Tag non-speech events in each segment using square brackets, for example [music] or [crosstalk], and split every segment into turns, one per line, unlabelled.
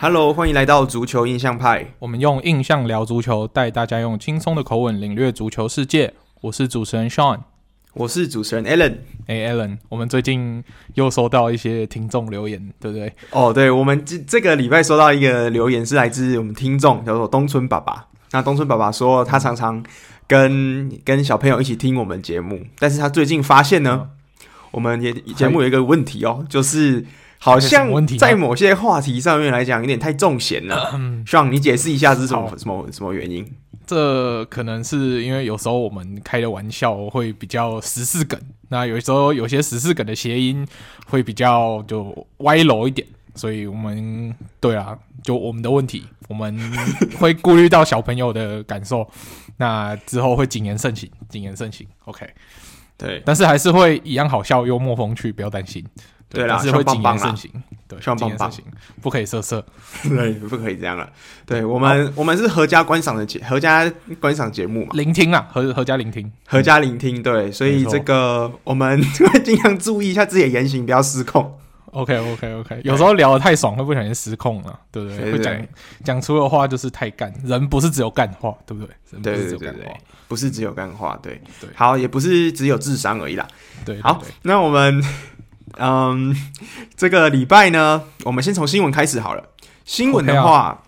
Hello，欢迎来到足球印象派。
我们用印象聊足球，带大家用轻松的口吻领略足球世界。我是主持人 Sean，
我是主持人 Allen。
哎、hey，Alan，我们最近又收到一些听众留言，对不对？
哦，对，我们这这个礼拜收到一个留言，是来自我们听众，叫做东村爸爸。那东村爸爸说，他常常跟跟小朋友一起听我们节目，但是他最近发现呢，嗯、我们也节目有一个问题哦，就是。好像在某些话题上面来讲，有点太重咸了。希望你解释一下是什么什么什么原因？
这可能是因为有时候我们开的玩笑会比较时事梗，那有时候有些时事梗的谐音会比较就歪楼一点，所以我们对啊，就我们的问题，我们会顾虑到小朋友的感受，那之后会谨言慎行，谨言慎行。OK，
对，
但是还是会一样好笑、幽默、风趣，不要担心。
对啦，
是会谨言慎行，对，
希望棒棒，
不可以色色，[laughs]
对，不可以这样了。对我们，我们是合家观赏的节，合家观赏节目嘛，
聆听啊，合合家聆听，
合家聆听，对，所以这个我们 [laughs] 会尽量注意一下自己的言行，不要失控。
OK，OK，OK，有时候聊得太爽，会不小心失控了，对不对？会讲讲出的话就是太干，人不是只有干话，对不对？
对对对对，不是只有干话，对对。好，也不是只有智商而已啦。
对，
好，那我们。嗯，这个礼拜呢，我们先从新闻开始好了。新闻的话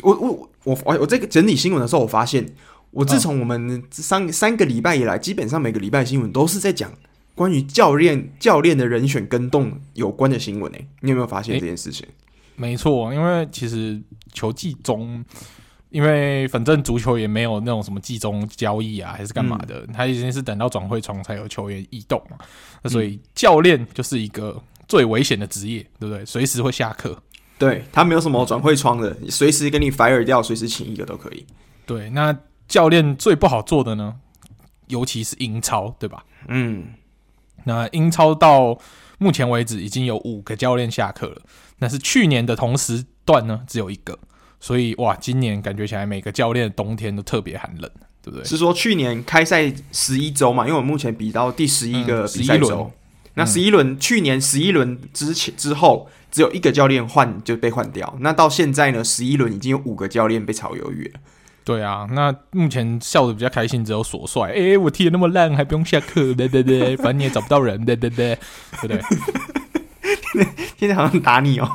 ，okay 啊、我我我我我这个整理新闻的时候，我发现，我自从我们三、嗯、三个礼拜以来，基本上每个礼拜新闻都是在讲关于教练教练的人选跟动有关的新闻诶，你有没有发现这件事情？
没错，因为其实球季中。因为反正足球也没有那种什么季中交易啊，还是干嘛的，他已经是等到转会窗才有球员异动嘛。那所以教练就是一个最危险的职业，对不对？随时会下课。
对，他没有什么转会窗的，随时给你 fire 掉，随时请一个都可以。
对，那教练最不好做的呢，尤其是英超，对吧？
嗯，
那英超到目前为止已经有五个教练下课了，那是去年的同时段呢，只有一个。所以哇，今年感觉起来每个教练冬天都特别寒冷，对不对？
是说去年开赛十一周嘛？因为我目前比到第十一个比赛周，嗯、那十一轮、嗯、去年十一轮之前之后只有一个教练换就被换掉，那到现在呢，十一轮已经有五个教练被炒鱿鱼了。
对啊，那目前笑的比较开心只有索帅，哎、欸，我踢的那么烂还不用下课，对对对，反正你也找不到人，对对对，对不对？[laughs]
现在好像打你哦！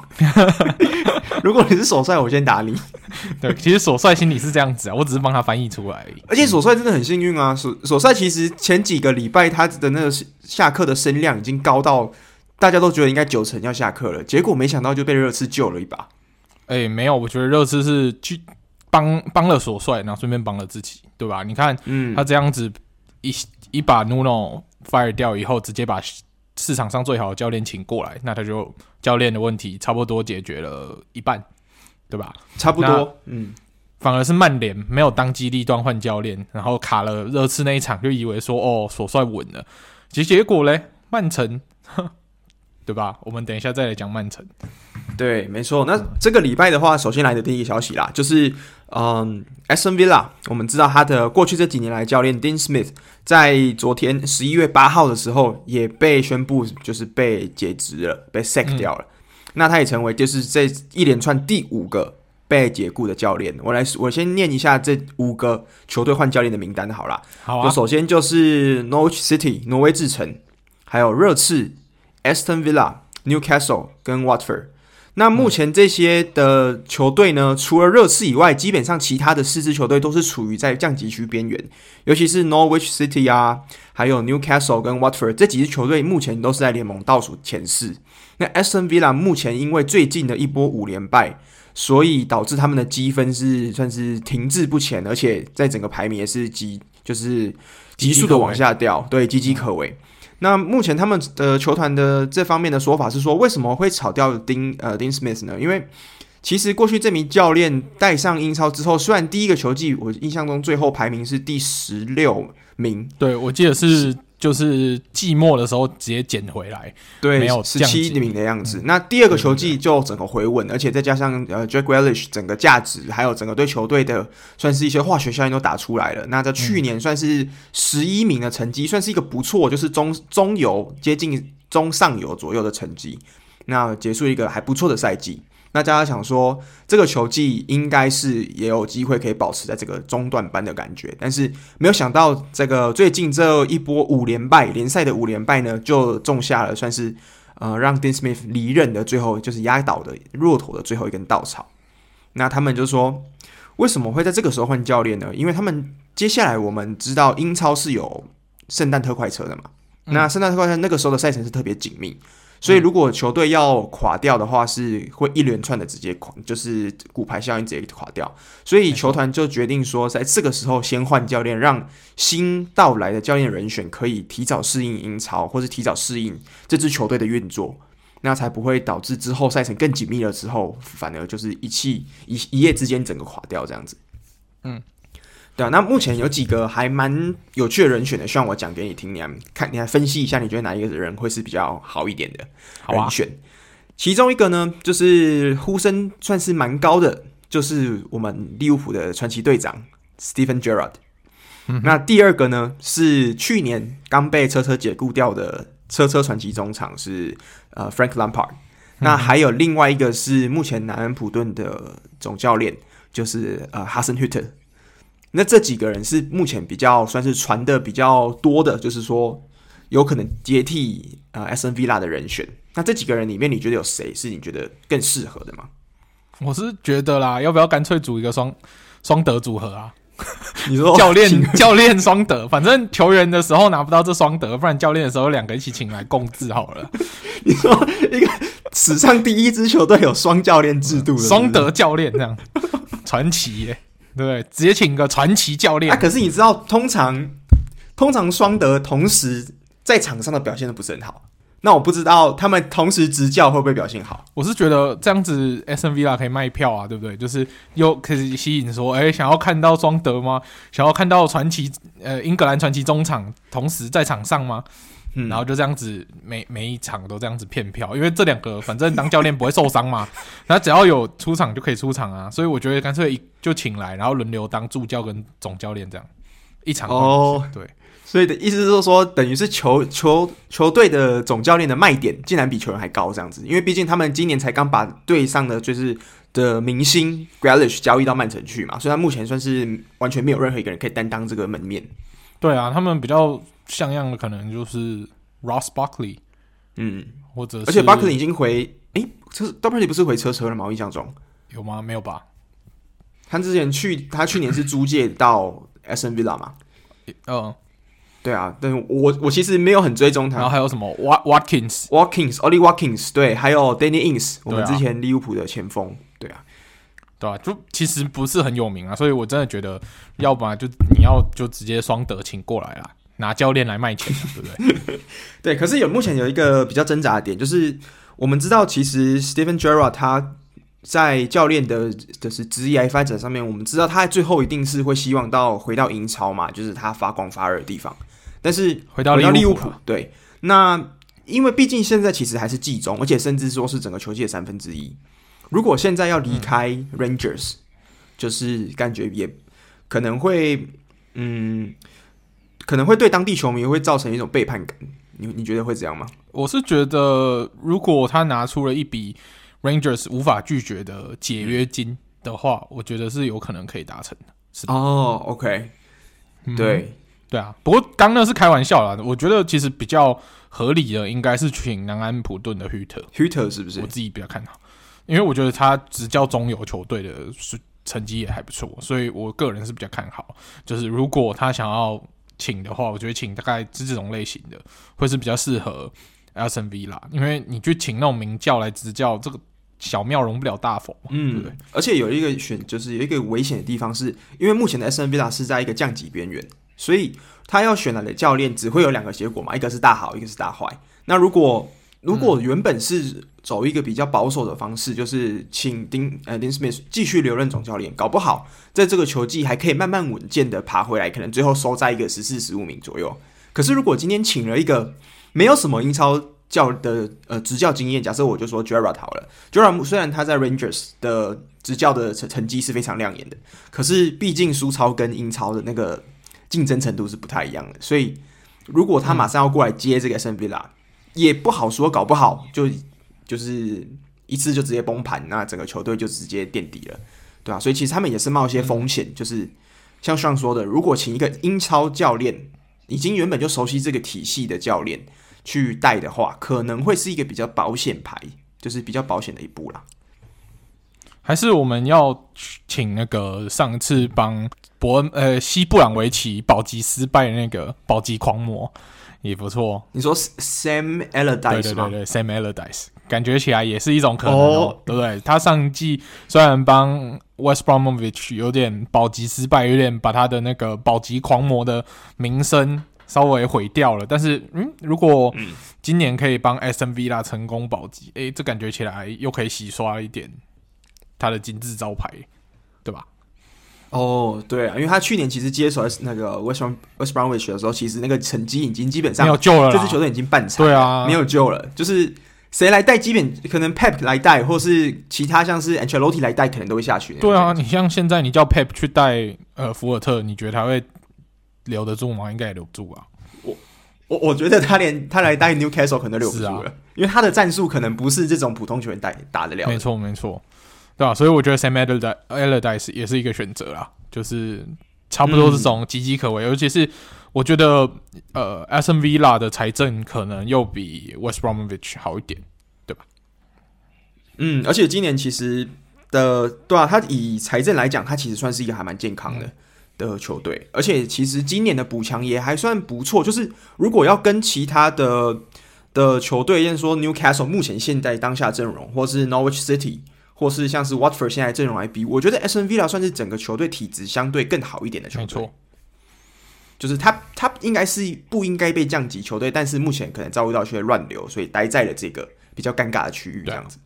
[laughs] 如果你是索帅，我先打你。[laughs]
对，其实索帅心里是这样子啊，我只是帮他翻译出来而已。
而且索帅真的很幸运啊，索索帅其实前几个礼拜他的那个下课的声量已经高到大家都觉得应该九成要下课了，结果没想到就被热刺救了一把。
哎、欸，没有，我觉得热刺是去帮帮了索帅，然后顺便帮了自己，对吧？你看，嗯，他这样子一一把 Nuno fire 掉以后，直接把。市场上最好的教练请过来，那他就教练的问题差不多解决了一半，对吧？
差不多，嗯，
反而是曼联没有当机立断换教练，然后卡了热刺那一场，就以为说哦，索帅稳了，其实结果嘞，曼城，[laughs] 对吧？我们等一下再来讲曼城。
对，没错。那这个礼拜的话，首先来的第一个消息啦，就是嗯，Aston Villa，我们知道他的过去这几年来教练 Dean Smith 在昨天十一月八号的时候也被宣布就是被解职了，被 sack 掉了。嗯、那他也成为就是这一连串第五个被解雇的教练。我来，我先念一下这五个球队换教练的名单好了。
好啊。
首先就是 Norwich City 挪威智城，还有热刺、Aston Villa、Newcastle 跟 Watford。那目前这些的球队呢，除了热刺以外，基本上其他的四支球队都是处于在降级区边缘，尤其是 Norwich City 啊，还有 Newcastle 跟 Watford 这几支球队，目前都是在联盟倒数前四。那 Aston Villa 目前因为最近的一波五连败，所以导致他们的积分是算是停滞不前，而且在整个排名也是急，就是急速的往下掉，对，岌岌可危。那目前他们的球团的这方面的说法是说，为什么会炒掉丁呃丁 Smith 呢？因为其实过去这名教练带上英超之后，虽然第一个球季我印象中最后排名是第十六名，
对，我记得是。就是季末的时候直接捡回来，
对，
没有
十七名的样子。嗯、那第二个球季就整个回稳，而且再加上呃，Jack Grealish 整个价值，还有整个对球队的算是一些化学效应都打出来了。那在去年算是十一名的成绩，嗯、算是一个不错，就是中中游接近中上游左右的成绩。那结束一个还不错的赛季。那大家想说，这个球技应该是也有机会可以保持在这个中段班的感觉，但是没有想到这个最近这一波五连败联赛的五连败呢，就种下了算是呃让 Dean Smith 离任的最后就是压倒的骆驼的最后一根稻草。那他们就说，为什么会在这个时候换教练呢？因为他们接下来我们知道英超是有圣诞特快车的嘛，嗯、那圣诞特快车那个时候的赛程是特别紧密。所以，如果球队要垮掉的话，是会一连串的直接垮，就是骨牌效应直接垮掉。所以，球团就决定说，在这个时候先换教练，让新到来的教练人选可以提早适应英超，或是提早适应这支球队的运作，那才不会导致之后赛程更紧密了之后，反而就是一气一一夜之间整个垮掉这样子。嗯。对啊，那目前有几个还蛮有趣的人选的，希望我讲给你听，你来看，你来分析一下，你觉得哪一个人会是比较好一点的人选？啊、其中一个呢，就是呼声算是蛮高的，就是我们利物浦的传奇队长 Stephen Gerrard。嗯、那第二个呢，是去年刚被车车解雇掉的车车传奇中场是呃 Frank Lampard。那还有另外一个是目前南安普顿的总教练，就是呃 Hasan Hüttl。那这几个人是目前比较算是传的比较多的，就是说有可能接替呃 Aston Villa 的人选。那这几个人里面，你觉得有谁是你觉得更适合的吗？
我是觉得啦，要不要干脆组一个双双德组合啊？[laughs]
你说
教练教练双德，反正球员的时候拿不到这双德，不然教练的时候两个一起请来共治好了。[laughs]
你说一个史上第一支球队有双教练制度的
双德教练这样传奇耶、欸。对，直接请个传奇教练。
啊，可是你知道，通常通常双德同时在场上的表现都不是很好。那我不知道他们同时执教会不会表现好。
我是觉得这样子，Aston Villa 可以卖票啊，对不对？就是又可以吸引说，哎，想要看到双德吗？想要看到传奇呃英格兰传奇中场同时在场上吗？嗯，然后就这样子，每每一场都这样子骗票，因为这两个反正当教练不会受伤嘛，[laughs] 那只要有出场就可以出场啊，所以我觉得干脆一就请来，然后轮流当助教跟总教练这样一场哦，对，
所以的意思是说，等于是球球球队的总教练的卖点竟然比球员还高这样子，因为毕竟他们今年才刚把队上的就是的明星 Grealish 交易到曼城去嘛，所以他目前算是完全没有任何一个人可以担当这个门面。
对啊，他们比较。像样的可能就是 Ross Barkley，
嗯，
或者是
而且 Barkley 已经回，诶、欸，车 Barkley 不是回车车了吗？我印象中
有吗？没有吧？
他之前去，他去年是租借到 Aston Villa 嘛？
嗯，
对啊，但是我我其实没有很追踪他。
然后还有什么 Watkins，Watkins，Ollie
Watkins，对，还有 Danny Ings，我们之前利物浦的前锋，对啊，
对啊，就其实不是很有名啊，所以我真的觉得，要不然就你要就直接双德请过来啦。拿教练来卖钱，对不对？[laughs]
对，可是有目前有一个比较挣扎的点，就是我们知道，其实 Stephen Gerrard 他在教练的就是职业发展上面，我们知道他最后一定是会希望到回到英超嘛，就是他发光发热的地方。但是
回到
利物浦，对，那因为毕竟现在其实还是季中，而且甚至说是整个球季的三分之一。如果现在要离开 Rangers，、嗯、就是感觉也可能会，嗯。可能会对当地球迷会造成一种背叛感，你你觉得会这样吗？
我是觉得，如果他拿出了一笔 Rangers 无法拒绝的解约金的话，嗯、我觉得是有可能可以达成的。是
哦，OK，、嗯、对
对啊。不过刚那是开玩笑啦，我觉得其实比较合理的应该是请南安普顿的 Hutter，Hutter
是不是？
我自己比较看好，因为我觉得他执教中游球队的是成绩也还不错，所以我个人是比较看好。就是如果他想要。请的话，我觉得请大概是这种类型的，会是比较适合 Aston Villa，因为你去请那种名教来执教，这个小庙容不了大佛，嗯，对不对？
而且有一个选，就是有一个危险的地方是，是因为目前的 Aston Villa 是在一个降级边缘，所以他要选来的教练只会有两个结果嘛，一个是大好，一个是大坏。那如果如果原本是走一个比较保守的方式，就是请丁呃丁斯密斯继续留任总教练，搞不好在这个球季还可以慢慢稳健的爬回来，可能最后收在一个十四十五名左右。可是如果今天请了一个没有什么英超教的呃执教经验，假设我就说 Gerard 好了，Gerard 虽然他在 Rangers 的执教的成成绩是非常亮眼的，可是毕竟苏超跟英超的那个竞争程度是不太一样的，所以如果他马上要过来接这个 Aston Villa。也不好说，搞不好就就是一次就直接崩盘，那整个球队就直接垫底了，对吧、啊？所以其实他们也是冒一些风险，嗯、就是像上说的，如果请一个英超教练，已经原本就熟悉这个体系的教练去带的话，可能会是一个比较保险牌，就是比较保险的一步啦。
还是我们要请那个上次帮伯恩呃西布朗维奇保级失败的那个保级狂魔也不错。
你说 Sam Allardyce 吗？
对对对，Sam Allardyce，感觉起来也是一种可能哦，oh. 对不对？他上季虽然帮 West Bromwich 有点保级失败，有点把他的那个保级狂魔的名声稍微毁掉了，但是嗯，如果今年可以帮 Aston Villa 成功保级，诶，这感觉起来又可以洗刷一点。他的金字招牌，对吧？
哦，对啊，因为他去年其实接手那个 West West Bromwich 的时候，其实那个成绩已经基本上
没有救了，
这支球队已经半残，
对啊，
没有救了。就是谁来带，基本可能 Pep 来带，或是其他像是 Ancelotti 来带，可能都会下去。
对啊，你像现在你叫 Pep 去带呃福尔特，你觉得他会留得住吗？应该也留不住吧。
我我我觉得他连他来带 Newcastle 可能都留不住了，啊、因为他的战术可能不是这种普通球员带打得了。
没错，没错。对吧、啊？所以我觉得 Sam Allardyce 也是一个选择啦，就是差不多这种岌岌可危。嗯、尤其是我觉得，呃，Aston Villa 的财政可能又比 West Bromwich 好一点，对吧？
嗯，而且今年其实的对啊，他以财政来讲，他其实算是一个还蛮健康的、嗯、的球队。而且其实今年的补强也还算不错。就是如果要跟其他的的球队，像说 Newcastle 目前现在当下阵容，或是 Norwich City。或是像是 Watford 现在阵容来比，我觉得 Aston Villa 算是整个球队体质相对更好一点的球队。没错，就是他他应该是不应该被降级球队，但是目前可能遭遇到一些乱流，所以待在了这个比较尴尬的区域这样子。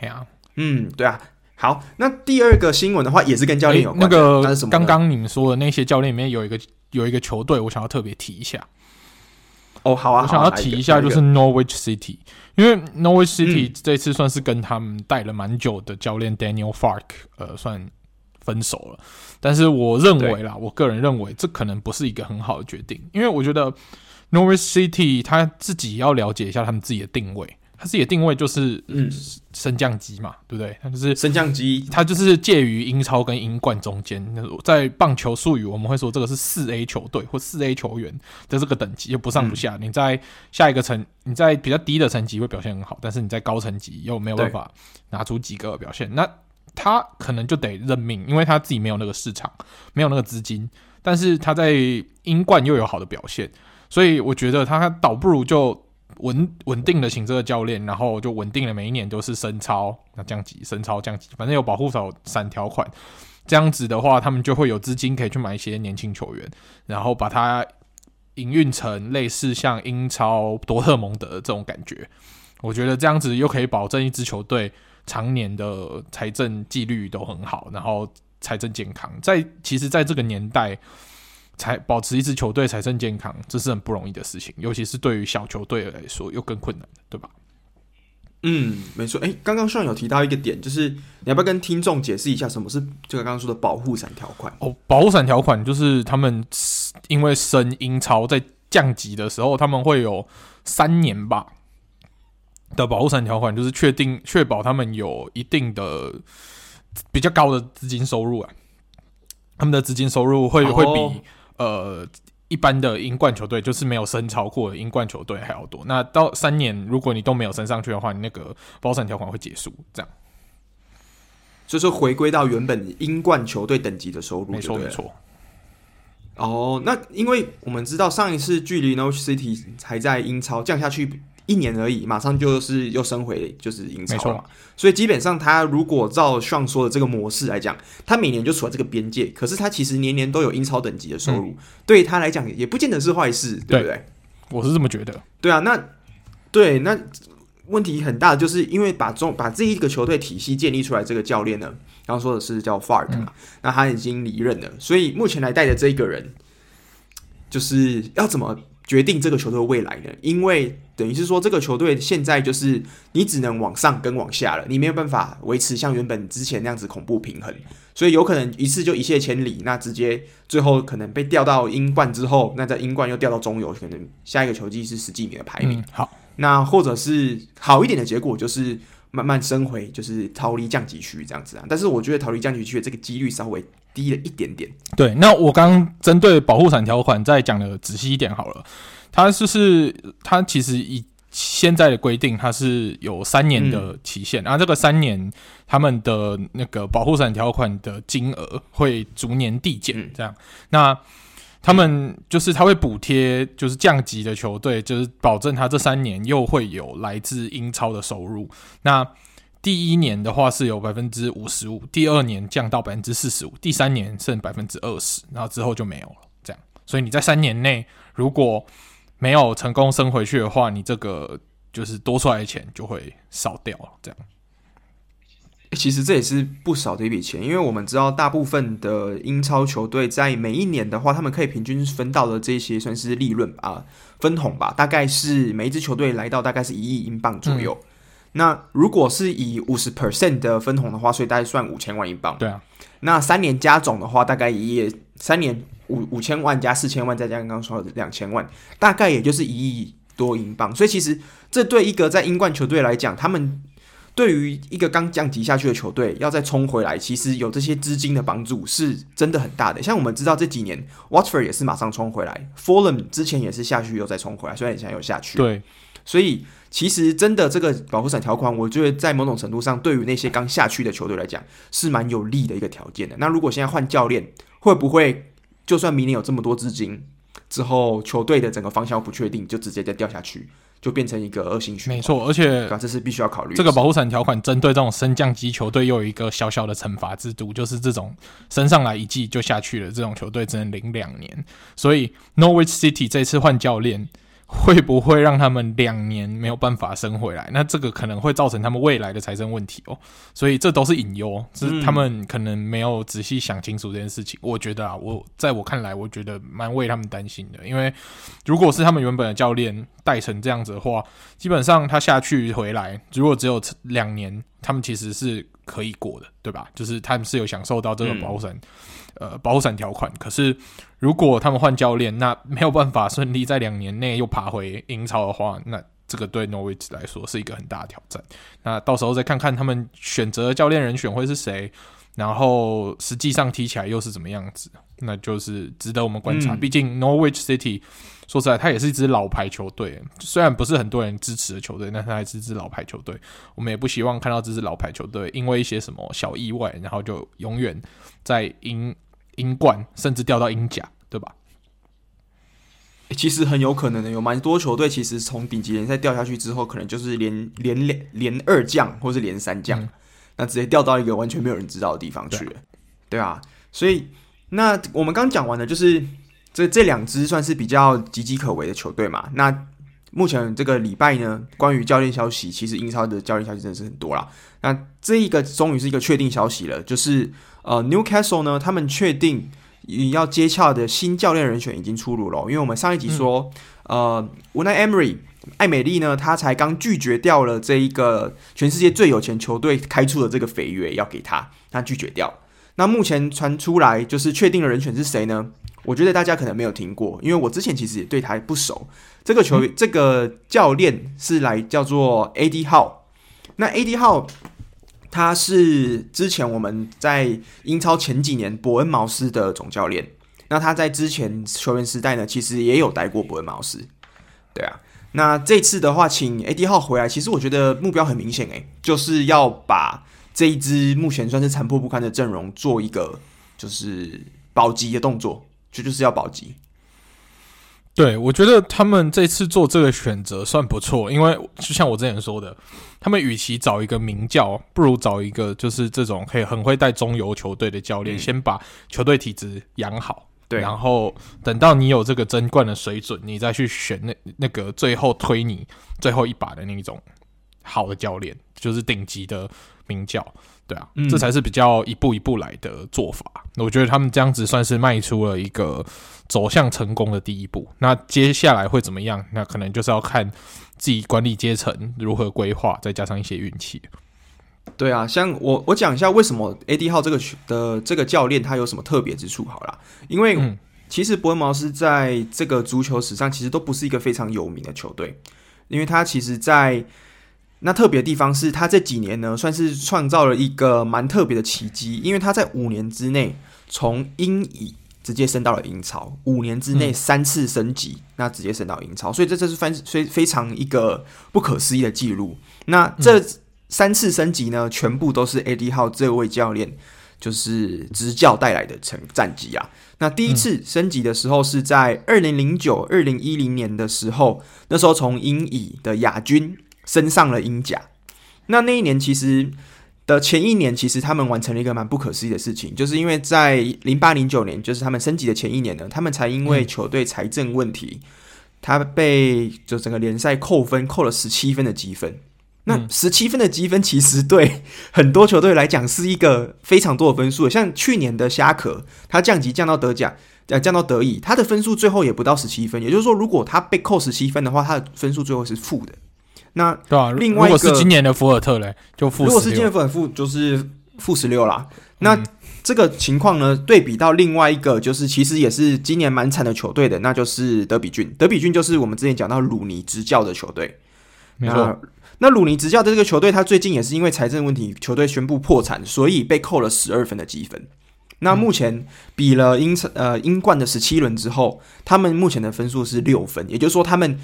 对啊，
嗯，对啊。好，那第二个新闻的话也是跟教练有关。
那个刚刚你们说的那些教练里面有一个有一个球队，我想要特别提一下。
哦，好啊，
我想要提一下就是 Norwich City。因为 Norwich City 这次算是跟他们带了蛮久的教练 Daniel Farke 呃，算分手了。但是我认为啦，我个人认为这可能不是一个很好的决定，因为我觉得 Norwich City 他自己要了解一下他们自己的定位。他自己的定位就是嗯，升降机嘛，对不对？他就是
升降机，
他就是介于英超跟英冠中间。在棒球术语，我们会说这个是四 A 球队或四 A 球员的这个等级，就不上不下。嗯、你在下一个层，你在比较低的层级会表现很好，但是你在高层级又没有办法拿出几个表现。那他可能就得认命，因为他自己没有那个市场，没有那个资金，但是他在英冠又有好的表现，所以我觉得他倒不如就。稳稳定的请这个教练，然后就稳定的，每一年都是升超，那降级，升超降级，反正有保护伞伞条款，这样子的话，他们就会有资金可以去买一些年轻球员，然后把它营运成类似像英超多特蒙德这种感觉。我觉得这样子又可以保证一支球队常年的财政纪律都很好，然后财政健康。在其实，在这个年代。才保持一支球队财政健康，这是很不容易的事情，尤其是对于小球队来说，又更困难，对吧？
嗯，没错。诶，刚刚上有提到一个点，就是你要不要跟听众解释一下，什么是这个刚刚说的保护伞条款？
哦，保护伞条款就是他们因为升英超在降级的时候，他们会有三年吧的保护伞条款，就是确定确保他们有一定的比较高的资金收入啊，他们的资金收入会会比。呃，一般的英冠球队就是没有升超过的英冠球队还要多。那到三年，如果你都没有升上去的话，你那个保护伞条款会结束。这样，
就是回归到原本英冠球队等级的收入。
没错，没错。
哦，那因为我们知道上一次距离 Norwich City 还在英超降下去。一年而已，马上就是又升回就是英超了。所以基本上他如果照上说的这个模式来讲，他每年就处在这个边界。可是他其实年年都有英超等级的收入，嗯、对他来讲也不见得是坏事，对不对，
我是这么觉得。
对啊，那对那问题很大的就是因为把中把这一个球队体系建立出来，这个教练呢，刚刚说的是叫 Fark 嘛、嗯、那他已经离任了，所以目前来带的这一个人，就是要怎么？决定这个球队的未来呢？因为等于是说，这个球队现在就是你只能往上跟往下了，你没有办法维持像原本之前那样子恐怖平衡，所以有可能一次就一泻千里，那直接最后可能被调到英冠之后，那在英冠又调到中游，可能下一个球季是十几名的排名。
嗯、好，
那或者是好一点的结果就是慢慢升回，就是逃离降级区这样子啊。但是我觉得逃离降级区的这个几率稍微低了一点点。
对，那我刚针对保护伞条款再讲的仔细一点好了。它就是它其实以现在的规定，它是有三年的期限，然后、这个三年他们的那个保护伞条款的金额会逐年递减，这样。嗯、那他们就是他会补贴，就是降级的球队，就是保证他这三年又会有来自英超的收入。那第一年的话是有百分之五十五，第二年降到百分之四十五，第三年剩百分之二十，然后之后就没有了。这样，所以你在三年内如果没有成功升回去的话，你这个就是多出来的钱就会少掉了。这样。
其实这也是不少的一笔钱，因为我们知道大部分的英超球队在每一年的话，他们可以平均分到的这些算是利润啊，分红吧，大概是每一支球队来到大概是一亿英镑左右。嗯、那如果是以五十 percent 的分红的话，所以大概算五千万英镑。
对啊，
那三年加总的话，大概也三年五五千万加四千万，再加刚刚说的两千万，大概也就是一亿多英镑。所以其实这对一个在英冠球队来讲，他们。对于一个刚降级下去的球队，要再冲回来，其实有这些资金的帮助是真的很大的。像我们知道这几年，Watford 也是马上冲回来，Fulham 之前也是下去又再冲回来，虽然现在又下去。
对，
所以其实真的这个保护伞条款，我觉得在某种程度上，对于那些刚下去的球队来讲，是蛮有利的一个条件的。那如果现在换教练，会不会就算明年有这么多资金之后，球队的整个方向不确定，就直接再掉下去？就变成一个恶性循环。没错，
而且
这是必须要考虑。
这个保护伞条款针对这种升降级球队，又有一个小小的惩罚制度，就是这种升上来一季就下去了，这种球队只能领两年。所以 Norwich City 这次换教练。会不会让他们两年没有办法升回来？那这个可能会造成他们未来的财政问题哦。所以这都是隐忧，是他们可能没有仔细想清楚这件事情。我觉得啊，我在我看来，我觉得蛮为他们担心的。因为如果是他们原本的教练带成这样子的话，基本上他下去回来，如果只有两年，他们其实是可以过的，对吧？就是他们是有享受到这个保护伞。呃，保护伞条款。可是，如果他们换教练，那没有办法顺利在两年内又爬回英超的话，那这个对 Norwich 来说是一个很大的挑战。那到时候再看看他们选择教练人选会是谁，然后实际上踢起来又是怎么样子，那就是值得我们观察。毕、嗯、竟 Norwich City 说实在，它也是一支老牌球队，虽然不是很多人支持的球队，但它还是一支老牌球队。我们也不希望看到这支老牌球队因为一些什么小意外，然后就永远在英。英冠甚至掉到英甲，对吧？
其实很有可能的，有蛮多球队其实从顶级联赛掉下去之后，可能就是连连连连二降或是连三降，嗯、那直接掉到一个完全没有人知道的地方去了，对，对啊。所以那我们刚讲完的，就是这这两支算是比较岌岌可危的球队嘛。那目前这个礼拜呢，关于教练消息，其实英超的教练消息真的是很多啦。那这一个终于是一个确定消息了，就是。呃，Newcastle 呢，他们确定要接洽的新教练人选已经出炉了。因为我们上一集说，嗯、呃，Unai Emery 艾美丽呢，他才刚拒绝掉了这一个全世界最有钱球队开出的这个肥约，要给他，他拒绝掉。那目前传出来就是确定的人选是谁呢？我觉得大家可能没有听过，因为我之前其实也对他不熟。这个球员，嗯、这个教练是来叫做 Eddie Howe。那 Eddie Howe。他是之前我们在英超前几年伯恩茅斯的总教练。那他在之前球员时代呢，其实也有待过伯恩茅斯。对啊，那这次的话，请 AD 号回来，其实我觉得目标很明显，诶，就是要把这一支目前算是残破不堪的阵容做一个就是保级的动作，就就是要保级。
对，我觉得他们这次做这个选择算不错，因为就像我之前说的，他们与其找一个名教，不如找一个就是这种可以很会带中游球队的教练，嗯、先把球队体质养好，对，然后等到你有这个争冠的水准，你再去选那那个最后推你最后一把的那种好的教练，就是顶级的名教。对啊，嗯、这才是比较一步一步来的做法。我觉得他们这样子算是迈出了一个走向成功的第一步。那接下来会怎么样？那可能就是要看自己管理阶层如何规划，再加上一些运气。
对啊，像我我讲一下为什么 Eddie Howe 这个的这个教练他有什么特别之处好了。因为其实伯恩茅斯在这个足球史上其实都不是一个非常有名的球队，因为他其实在那特别的地方是他这几年呢，算是创造了一个蛮特别的奇迹，因为他在五年之内从英乙直接升到了英超，五年之内三次升级，嗯、那直接升到英超，所以这这是非非非常一个不可思议的记录。那这三次升级呢，全部都是 Eddie Howe 这位教练就是执教带来的成战绩啊。那第一次升级的时候是在二零零九二零一零年的时候，那时候从英乙的亚军。升上了英甲，那那一年其实的前一年，其实他们完成了一个蛮不可思议的事情，就是因为在零八零九年，就是他们升级的前一年呢，他们才因为球队财政问题，嗯、他被就整个联赛扣分，扣了十七分的积分。那十七分的积分其实对很多球队来讲是一个非常多的分数，像去年的虾壳，他降级降到德甲，呃，降到德乙，他的分数最后也不到十七分，也就是说，如果他被扣十七分的话，他的分数最后是负的。那对啊，另外一个如
果是今年的福尔特嘞，就负。
如果是今年福尔特，就是负十六啦。那这个情况呢，对比到另外一个，就是其实也是今年蛮惨的球队的，那就是德比郡。德比郡就是我们之前讲到鲁尼执教的球队，没错。那鲁尼执教的这个球队，他最近也是因为财政问题，球队宣布破产，所以被扣了十二分的积分。那目前比了英呃英冠的十七轮之后，他们目前的分数是六分，也就是说他们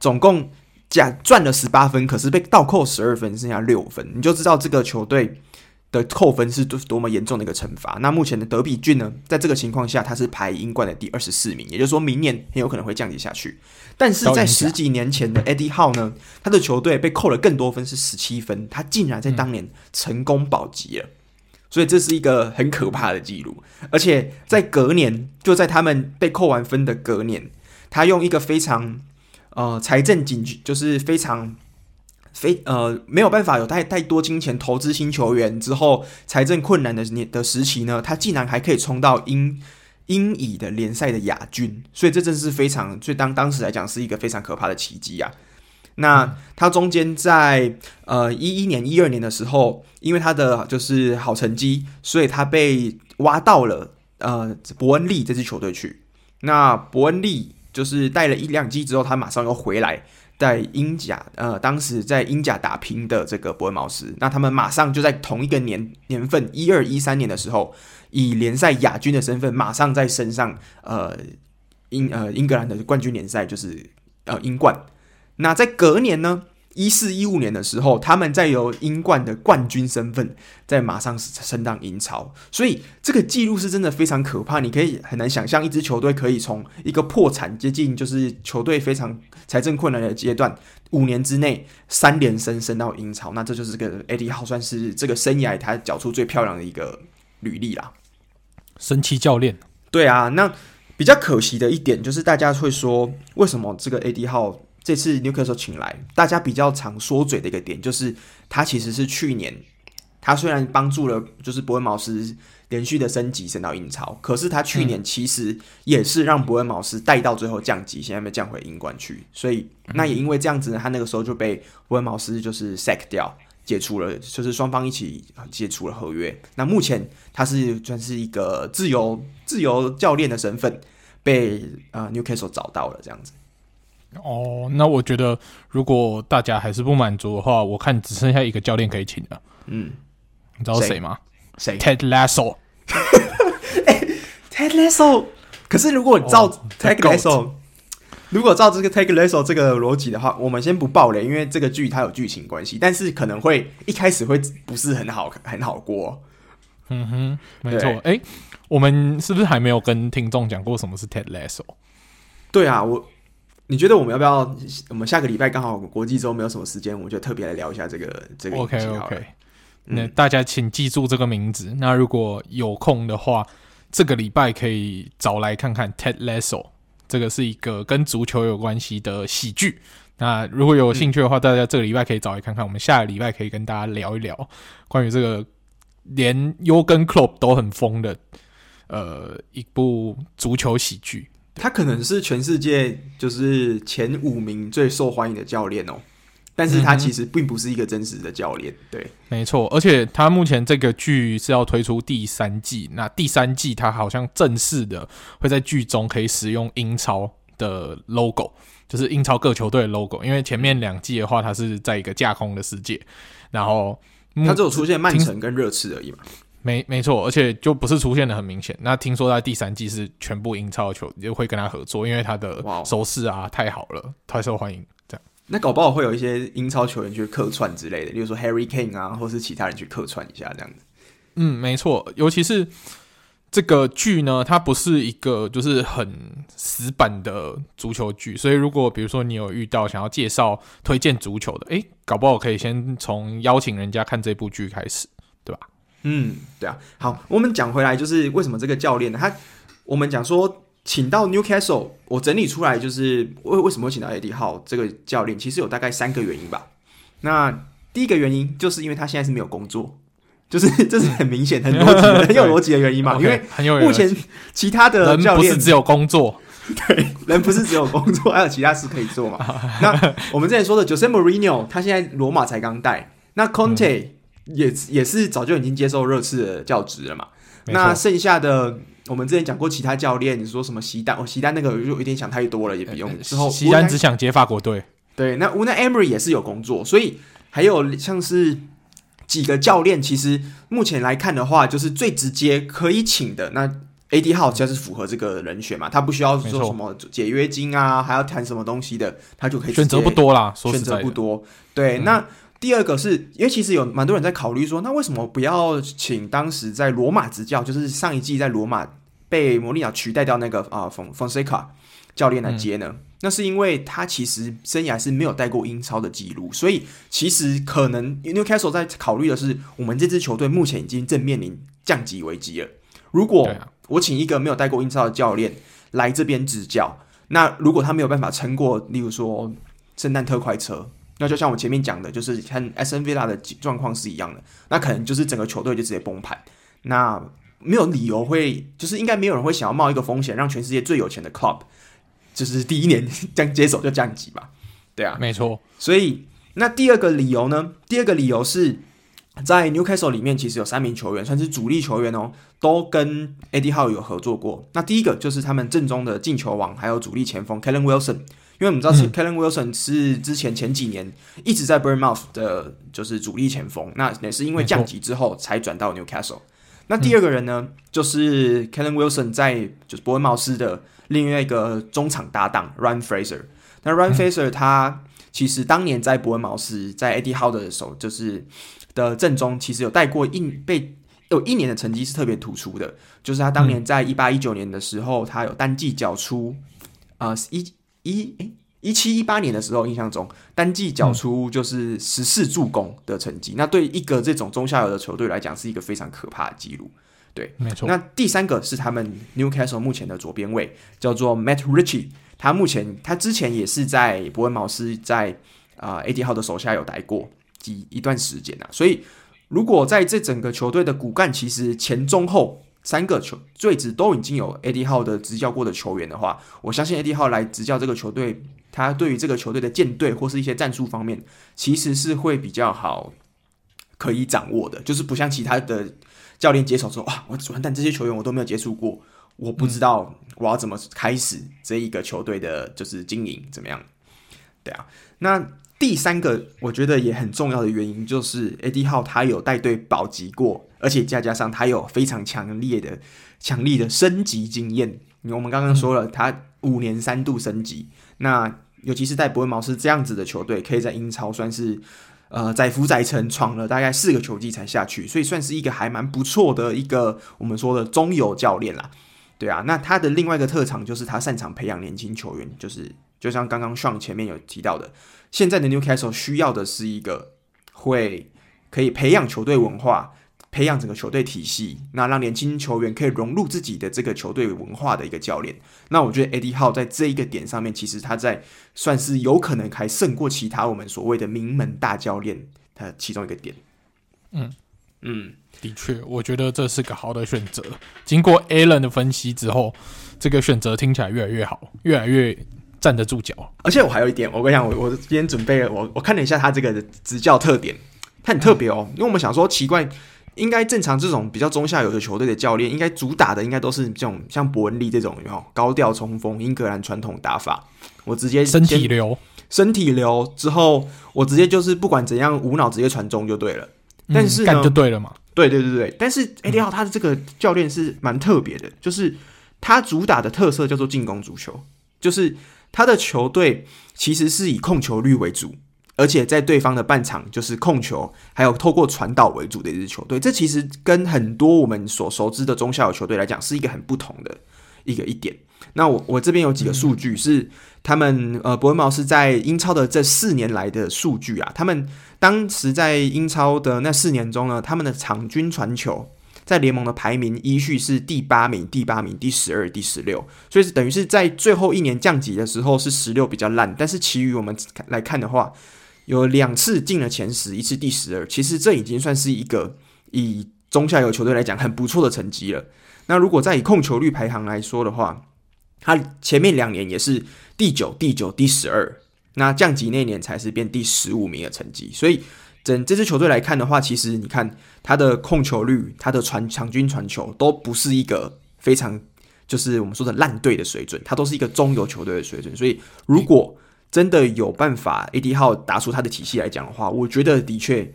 总共。假赚了十八分，可是被倒扣十二分，剩下六分，你就知道这个球队的扣分是多多么严重的一个惩罚。那目前的德比郡呢，在这个情况下，他是排英冠的第二十四名，也就是说明年很有可能会降级下去。但是在十几年前的 Eddie Howe 呢，他的球队被扣了更多分，是十七分，他竟然在当年成功保级了，嗯、所以这是一个很可怕的记录。而且在隔年，就在他们被扣完分的隔年，他用一个非常。呃，财政紧急就是非常非呃没有办法有太太多金钱投资新球员之后，财政困难的年的时期呢，他竟然还可以冲到英英乙的联赛的亚军，所以这真是非常，所以当当时来讲是一个非常可怕的奇迹啊。那他中间在呃一一年、一二年的时候，因为他的就是好成绩，所以他被挖到了呃伯恩利这支球队去。那伯恩利。就是带了一两季之后，他马上又回来，在英甲，呃，当时在英甲打拼的这个伯恩茅斯，那他们马上就在同一个年年份，一二一三年的时候，以联赛亚军的身份，马上在身上呃英呃英格兰的冠军联赛，就是呃英冠。那在隔年呢？一四一五年的时候，他们在由英冠的冠军身份，在马上升到英超，所以这个记录是真的非常可怕。你可以很难想象，一支球队可以从一个破产接近就是球队非常财政困难的阶段，五年之内三连升升到英超，那这就是这个 Eddie Howe 算是这个生涯他缴出最漂亮的一个履历啦。
神奇教练，
对啊，那比较可惜的一点就是大家会说，为什么这个 Eddie Howe？这次纽卡素请来，大家比较常说嘴的一个点，就是他其实是去年，他虽然帮助了就是伯恩茅斯连续的升级升到英超，可是他去年其实也是让伯恩茅斯带到最后降级，现在被降回英冠去，所以那也因为这样子呢，他那个时候就被伯恩茅斯就是 sack 掉，解除了，就是双方一起解除了合约。那目前他是算是一个自由自由教练的身份，被呃纽卡素找到了这样子。
哦，那我觉得如果大家还是不满足的话，我看只剩下一个教练可以请了。嗯，你知道谁吗？谁？Ted Lasso。[laughs]
哎，Ted Lasso。可是如果你照 Ted Lasso，如果照这个 Ted Lasso 这个逻辑的话，我们先不爆雷，因为这个剧它有剧情关系，但是可能会一开始会不是很好很好过。
嗯哼，没错。哎、欸，我们是不是还没有跟听众讲过什么是 Ted Lasso？
对啊，我。你觉得我们要不要？我们下个礼拜刚好国际周没有什么时间，我们就特别来聊一下这个这个。
OK OK，那大家请记住这个名字。那如果有空的话，这个礼拜可以找来看看 Ted Lasso，这个是一个跟足球有关系的喜剧。那如果有兴趣的话，大家这个礼拜可以找来看看。我们下个礼拜可以跟大家聊一聊关于这个连 Jürgen Klopp 都很疯的呃一部足球喜剧。
他可能是全世界就是前五名最受欢迎的教练哦，但是他其实并不是一个真实的教练，对，
没错。而且他目前这个剧是要推出第三季，那第三季他好像正式的会在剧中可以使用英超的 logo，就是英超各球队的 logo。因为前面两季的话，他是在一个架空的世界，然后
他只有出现曼城跟热刺而已嘛。
没没错，而且就不是出现的很明显。那听说在第三季是全部英超球就会跟他合作，因为他的手势啊太好了，太受欢迎。这样，
那搞不好会有一些英超球员去客串之类的，例如说 Harry Kane 啊，或是其他人去客串一下这样子。
嗯，没错，尤其是这个剧呢，它不是一个就是很死板的足球剧，所以如果比如说你有遇到想要介绍推荐足球的，诶，搞不好可以先从邀请人家看这部剧开始，对吧？
嗯，对啊。好，我们讲回来，就是为什么这个教练呢？他我们讲说请到 Newcastle，我整理出来就是为为什么会请到 Eddie Howe 这个教练，其实有大概三个原因吧。那第一个原因就是因为他现在是没有工作，就是 [laughs] 这是很明显、很逻辑、很有逻辑的原因嘛。[laughs] 因为目前其他的教练
不是只有工作，
对，人不是只有工作，还有其他事可以做嘛。那我们之前说的 Jose Mourinho，他现在罗马才刚带，那 Conte、嗯。也也是早就已经接受热刺的教职了嘛。那剩下的，我们之前讲过其他教练，你说什么席丹？哦，席丹那个就有点想太多了，也不用。之后
席丹只想接法国队。
对，那 Unai Emery 也是有工作，所以还有像是几个教练，其实目前来看的话，就是最直接可以请的。那 A D 号只要是符合这个人选嘛，他不需要说什么解约金啊，还要谈什么东西的，他就可以选
择不多啦，
选择不多。对，嗯、那。第二个是因为其实有蛮多人在考虑说，那为什么不要请当时在罗马执教，就是上一季在罗马被摩里纳取代掉那个啊冯冯塞卡教练来接呢？嗯、那是因为他其实生涯是没有带过英超的记录，所以其实可能 Newcastle 在考虑的是，我们这支球队目前已经正面临降级危机了。如果我请一个没有带过英超的教练来这边执教，那如果他没有办法撑过，例如说圣诞特快车。那就像我前面讲的，就是跟 Aston Villa 的状况是一样的，那可能就是整个球队就直接崩盘。那没有理由会，就是应该没有人会想要冒一个风险，让全世界最有钱的 club，就是第一年将接手就降级吧？对啊，
没错。
所以那第二个理由呢？第二个理由是在 Newcastle 里面，其实有三名球员算是主力球员哦，都跟 Eddie Howe 有合作过。那第一个就是他们正宗的进球王，还有主力前锋 Callum Wilson。因为我们知道是 Callum Wilson 是之前前几年一直在 Bournemouth 的，就是主力前锋。那也是因为降级之后才转到 Newcastle。那第二个人呢，就是 Kellen Wilson 在就是伯恩茅斯的另外一个中场搭档 Ryan Fraser。那 Ryan Fraser 他其实当年在伯恩茅斯，在 Eddie Howe 的手就是的阵中，其实有带过一被有一年的成绩是特别突出的，就是他当年在一八一九年的时候，他有单季缴出啊一。一诶，一七一八年的时候，印象中单季缴出就是十四助攻的成绩，嗯、那对一个这种中下游的球队来讲，是一个非常可怕的记录。对，
没错。
那第三个是他们 Newcastle 目前的左边卫，叫做 Matt Ritchie，他目前他之前也是在伯恩茅斯在啊 Eddie Howe 的手下有待过几一段时间啊，所以如果在这整个球队的骨干，其实前中后。三个球最值都已经有 Eddie Howe 的执教过的球员的话，我相信 Eddie Howe 来执教这个球队，他对于这个球队的建队或是一些战术方面，其实是会比较好可以掌握的。就是不像其他的教练接手说，哇，我完蛋，这些球员我都没有接触过，我不知道我要怎么开始这一个球队的，就是经营怎么样。对啊，那第三个我觉得也很重要的原因，就是 Eddie Howe 他有带队保级过。而且再加上他有非常强烈的、强力的升级经验。我们刚刚说了，他五年三度升级。那尤其是在伯恩茅斯这样子的球队，可以在英超算是呃载浮载沉，闯了大概四个球季才下去，所以算是一个还蛮不错的一个我们说的中游教练啦。对啊，那他的另外一个特长就是他擅长培养年轻球员，就是就像刚刚 Sean 前面有提到的，现在的 Newcastle 需要的是一个会可以培养球队文化。培养整个球队体系，那让年轻球员可以融入自己的这个球队文化的一个教练。那我觉得 Eddie Howe 在这一个点上面，其实他在算是有可能还胜过其他我们所谓的名门大教练，他其中一个点。
嗯嗯，的确，我觉得这是个好的选择。经过 Alan 的分析之后，这个选择听起来越来越好，越来越站得住脚。
而且我还有一点，我跟你讲，我我今天准备了，我我看了一下他这个执教特点，他很特别哦，嗯、因为我们想说奇怪。应该正常这种比较中下游的球队的教练，应该主打的应该都是这种像伯恩利这种有没有高调冲锋、英格兰传统打法。我直接
身体流，
身体流之后，我直接就是不管怎样无脑直接传中就对了。但是干
就对了嘛？
对对对对。但是 Eddie Howe 他的这个教练是蛮特别的，就是他主打的特色叫做进攻足球，就是他的球队其实是以控球率为主。而且在对方的半场就是控球，还有透过传导为主的一支球队，这其实跟很多我们所熟知的中下游球队来讲是一个很不同的一个一点。那我我这边有几个数据是他们呃伯恩茅斯在英超的这四年来的数据啊，他们当时在英超的那四年中呢，他们的场均传球在联盟的排名依序是第八名、第八名、第十二、第十六，所以是等于是在最后一年降级的时候是十六比较烂，但是其余我们来看的话。有两次进了前十，一次第十二，其实这已经算是一个以中下游球队来讲很不错的成绩了。那如果再以控球率排行来说的话，他前面两年也是第九、第九、第十二，那降级那年才是变第十五名的成绩。所以整这支球队来看的话，其实你看他的控球率、他的传场均传球都不是一个非常就是我们说的烂队的水准，他都是一个中游球队的水准。所以如果真的有办法，AD 号打出他的体系来讲的话，我觉得的确，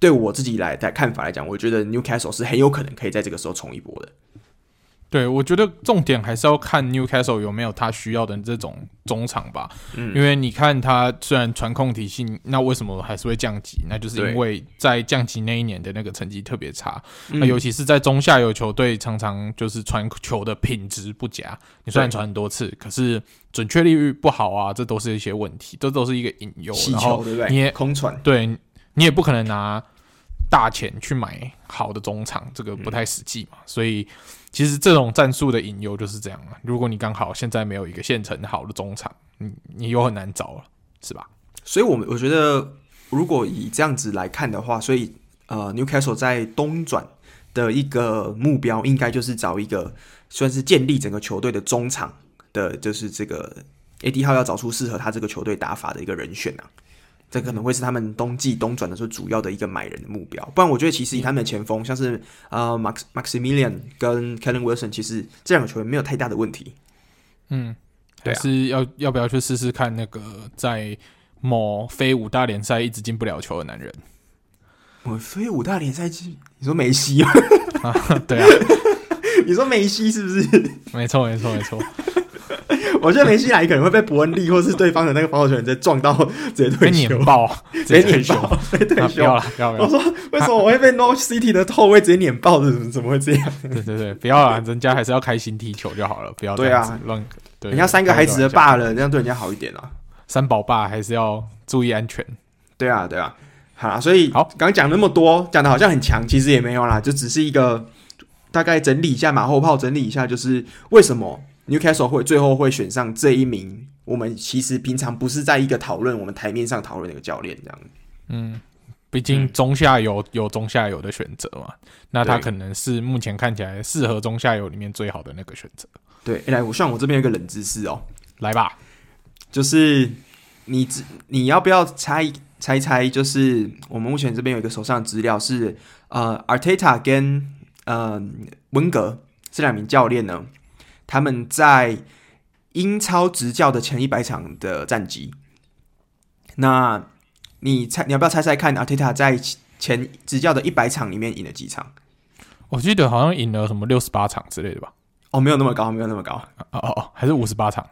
对我自己来的看法来讲，我觉得 Newcastle 是很有可能可以在这个时候冲一波的。
对，我觉得重点还是要看 Newcastle 有没有他需要的这种中场吧。嗯，因为你看他虽然传控体系，那为什么还是会降级？那就是因为在降级那一年的那个成绩特别差。那尤其是在中下游球队，常常就是传球的品质不佳。你虽然传很多次，可是准确率不好啊，这都是一些问题，这都是一个隐忧。然后你也
空传，
对你也不可能拿大钱去买好的中场，这个不太实际嘛，所以。其实这种战术的隐忧就是这样啊。如果你刚好现在没有一个现成好的中场，你你又很难找了，是吧？
所以，我们我觉得，如果以这样子来看的话，所以呃，Newcastle 在东转的一个目标，应该就是找一个算是建立整个球队的中场的，就是这个 AD 号要找出适合他这个球队打法的一个人选啊。这可能会是他们冬季冬转的时候主要的一个买人的目标，不然我觉得其实以他们的前锋，像是呃 Max Maximilian 跟 Kellen Wilson，其实这两个球员没有太大的问题。
嗯，还是要要不要去试试看那个在某非五大联赛一直进不了球的男人？
我非五大联赛进，你说梅西 [laughs] 啊？
对啊，[laughs]
你说梅西是不是？
没错，没错，没错。[laughs]
我觉得梅西来可能会被伯恩利或是对方的那个防守球员直接撞到，直接退
球，碾爆，[laughs] 直接退球，
被退球。不要了，
不要了。
我说为什么我会被 Norwich City 的后卫直接碾爆的？怎么怎么会这样？
对对对，不要了，人家还是要开心踢球就好了，不要这样子乱。
人家三个孩子的爸了，这样对人家好一点啊。
三宝爸还是要注意安全。
对啊，对啊。好，所以好，刚讲那么多，讲的好像很强，其实也没有啦，就只是一个大概整理一下马后炮，整理一下就是为什么。Newcastle 会最后会选上这一名，我们其实平常不是在一个讨论，我们台面上讨论那个教练这样。
嗯，毕竟中下游有中下游的选择嘛，嗯、那他可能是目前看起来适合中下游里面最好的那个选择。
对，欸、来，我像我这边有个冷知识哦，
来吧，
就是你你要不要猜猜猜？就是我们目前这边有一个手上的资料是，呃，Arteta 跟呃温格这两名教练呢。他们在英超执教的前一百场的战绩，那你猜你要不要猜猜看？阿提塔在前执教的一百场里面赢了几场？
我记得好像赢了什么六十八场之类的吧？
哦，没有那么高，没有那么高。
哦哦哦，还是五十八场？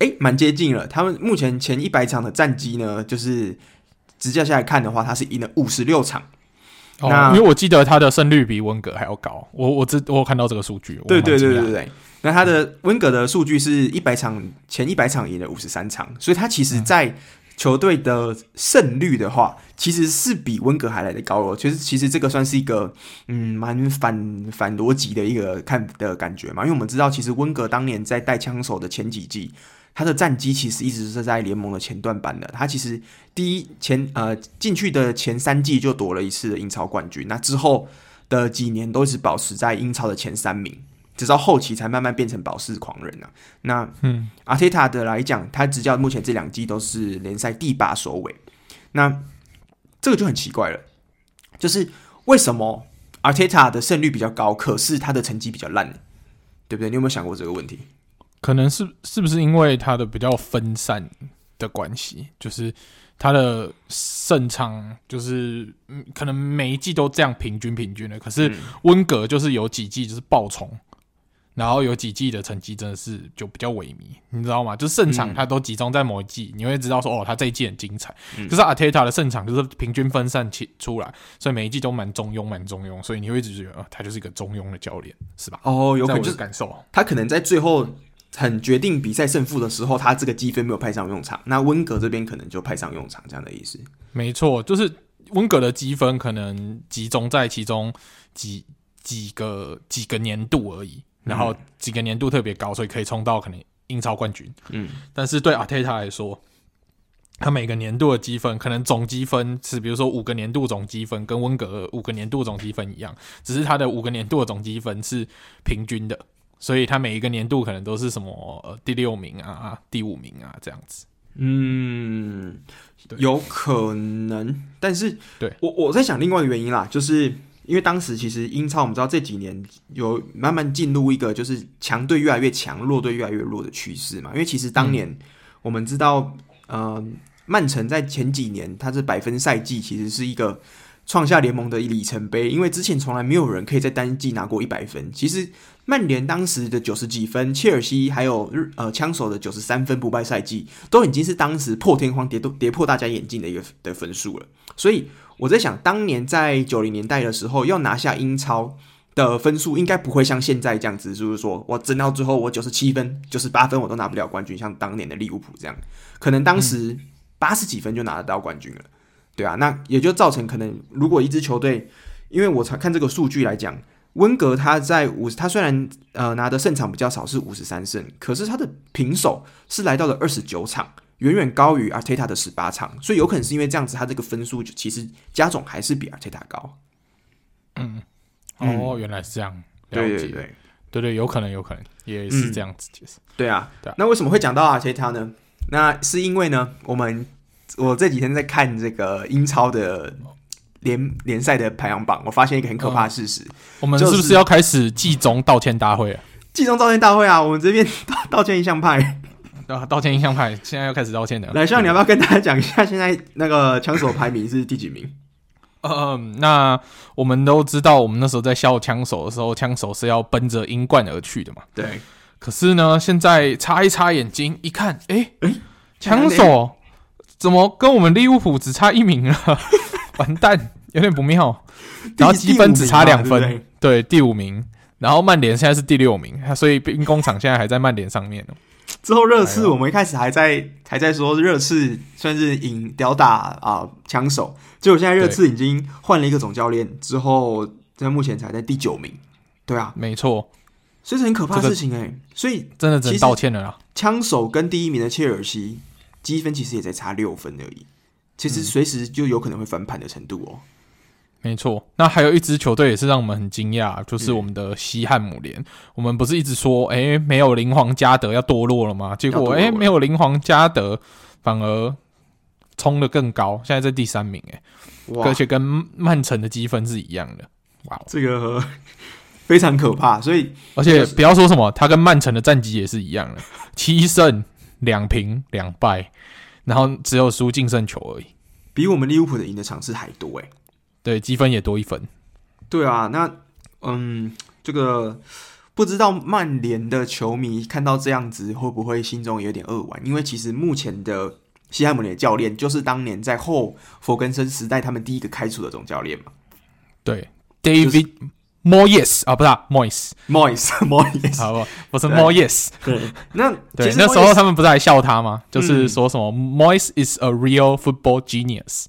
诶，蛮接近了。他们目前前一百场的战绩呢，就是执教下来看的话，他是赢了五十六
场。因为我记得他的胜率比温格还要高。我我知我有看到这个数据。
对对对对对。那他的温格的数据是一百场前一百场赢了五十三场，所以他其实，在球队的胜率的话，其实是比温格还来的高哦。其实，其实这个算是一个嗯蛮反反逻辑的一个看的感觉嘛，因为我们知道，其实温格当年在带枪手的前几季，他的战绩其实一直是在联盟的前段班的。他其实第一前呃进去的前三季就夺了一次英超冠军，那之后的几年都是保持在英超的前三名。直到后期才慢慢变成保四狂人啊。那嗯，阿特塔的来讲，他执教目前这两季都是联赛第八首尾。那这个就很奇怪了，就是为什么 Arteta 的胜率比较高，可是他的成绩比较烂，对不对？你有没有想过这个问题？
可能是是不是因为他的比较分散的关系，就是他的胜场就是嗯，可能每一季都这样平均平均的，可是温格就是有几季就是爆冲。然后有几季的成绩真的是就比较萎靡，你知道吗？就是胜场他都集中在某一季，嗯、你会知道说哦，他这一季很精彩。嗯、可是阿泰塔的胜场就是平均分散起出来，所以每一季都蛮中庸，蛮中庸，所以你会一直觉得、哦、他就是一个中庸的教练，是吧？
哦，有可能
就是感受，
他可能在最后很决定比赛胜负的时候，他这个积分没有派上用场，那温格这边可能就派上用场，这样的意思。
没错，就是温格的积分可能集中在其中几几个几个年度而已。然后几个年度特别高，所以可以冲到可能英超冠军。嗯，但是对阿泰塔来说，他每个年度的积分可能总积分是，比如说五个年度总积分跟温格五个年度总积分一样，只是他的五个年度的总积分是平均的，所以他每一个年度可能都是什么、呃、第六名啊、第五名啊这样子。
嗯，有可能，但是
对
我我在想另外一个原因啦，就是。因为当时其实英超我们知道这几年有慢慢进入一个就是强队越来越强，弱队越来越弱的趋势嘛。因为其实当年我们知道，呃，曼城在前几年它是百分赛季，其实是一个创下联盟的里程碑。因为之前从来没有人可以在单季拿过一百分。其实曼联当时的九十几分，切尔西还有呃枪手的九十三分不败赛季，都已经是当时破天荒跌都跌破大家眼镜的一个的分数了。所以。我在想，当年在九零年代的时候，要拿下英超的分数，应该不会像现在这样子，就是说我争到最后，我九十七分、九十八分，我都拿不了冠军，像当年的利物浦这样，可能当时八十几分就拿得到冠军了，对啊，那也就造成可能，如果一支球队，因为我才看这个数据来讲，温格他在五，他虽然呃拿的胜场比较少，是五十三胜，可是他的平手是来到了二十九场。远远高于阿特塔的十八场，所以有可能是因为这样子，他这个分数其实加总还是比阿特塔高。
嗯，哦，原来是这样，
对对对
对对，有可能有可能也是这样子，其实、嗯、
对啊，对啊。那为什么会讲到阿特塔呢？那是因为呢，我们我这几天在看这个英超的联联赛的排行榜，我发现一个很可怕的事实，嗯、
我们是不是要开始季中道歉大会啊？[laughs]
季中道歉大会啊！我们这边道歉印象派。[laughs]
啊道歉印象派现在要开始道歉的。
来，希望你要不要跟大家讲一下，现在那个枪手排名是第几名？[laughs]
嗯，那我们都知道，我们那时候在笑枪手的时候，枪手是要奔着英冠而去的嘛。
对。
可是呢，现在擦一擦眼睛，一看，哎、欸，哎、欸，枪手怎么跟我们利物浦只差一名了？[laughs] 完蛋，有点不妙。然后积分只差两分，对，对，第五名。然后曼联现在是第六名，所以兵工厂现在还在曼联上面呢。
之后热刺，我们一开始还在还在说热刺算是赢吊打啊枪手，结果现在热刺已经换了一个总教练，之后在目前才在第九名。对啊，
没错，
所以是很可怕的事情哎、欸，所以
真的只能道歉了啦。
枪手跟第一名的切尔西积分其实也才差六分而已，其实随时就有可能会翻盘的程度哦。
没错，那还有一支球队也是让我们很惊讶，就是我们的西汉姆联。嗯、我们不是一直说，哎、欸，没有林皇加德要堕落了吗？结果，哎、欸，没有林皇加德反而冲得更高，现在在第三名，哎哇，而且跟曼城的积分是一样的。哇，
这个非常可怕。所以，
而且不要说什么，他跟曼城的战绩也是一样的，七胜两平两败，然后只有输净胜球而已，
比我们利物浦的赢的场次还多，哎。
对，积分也多一分。
对啊，那嗯，这个不知道曼联的球迷看到这样子会不会心中有点扼腕？因为其实目前的西汉姆联教练就是当年在后佛根森时代他们第一个开除的总教练嘛。
对，David Moyes 啊，不是
Moyes，Moyes，Moyes，[laughs]
好不，不是 Moyes。对，
那 [laughs]
对那时候他们不是还笑他吗？就是说什么 Moyes is a real football genius。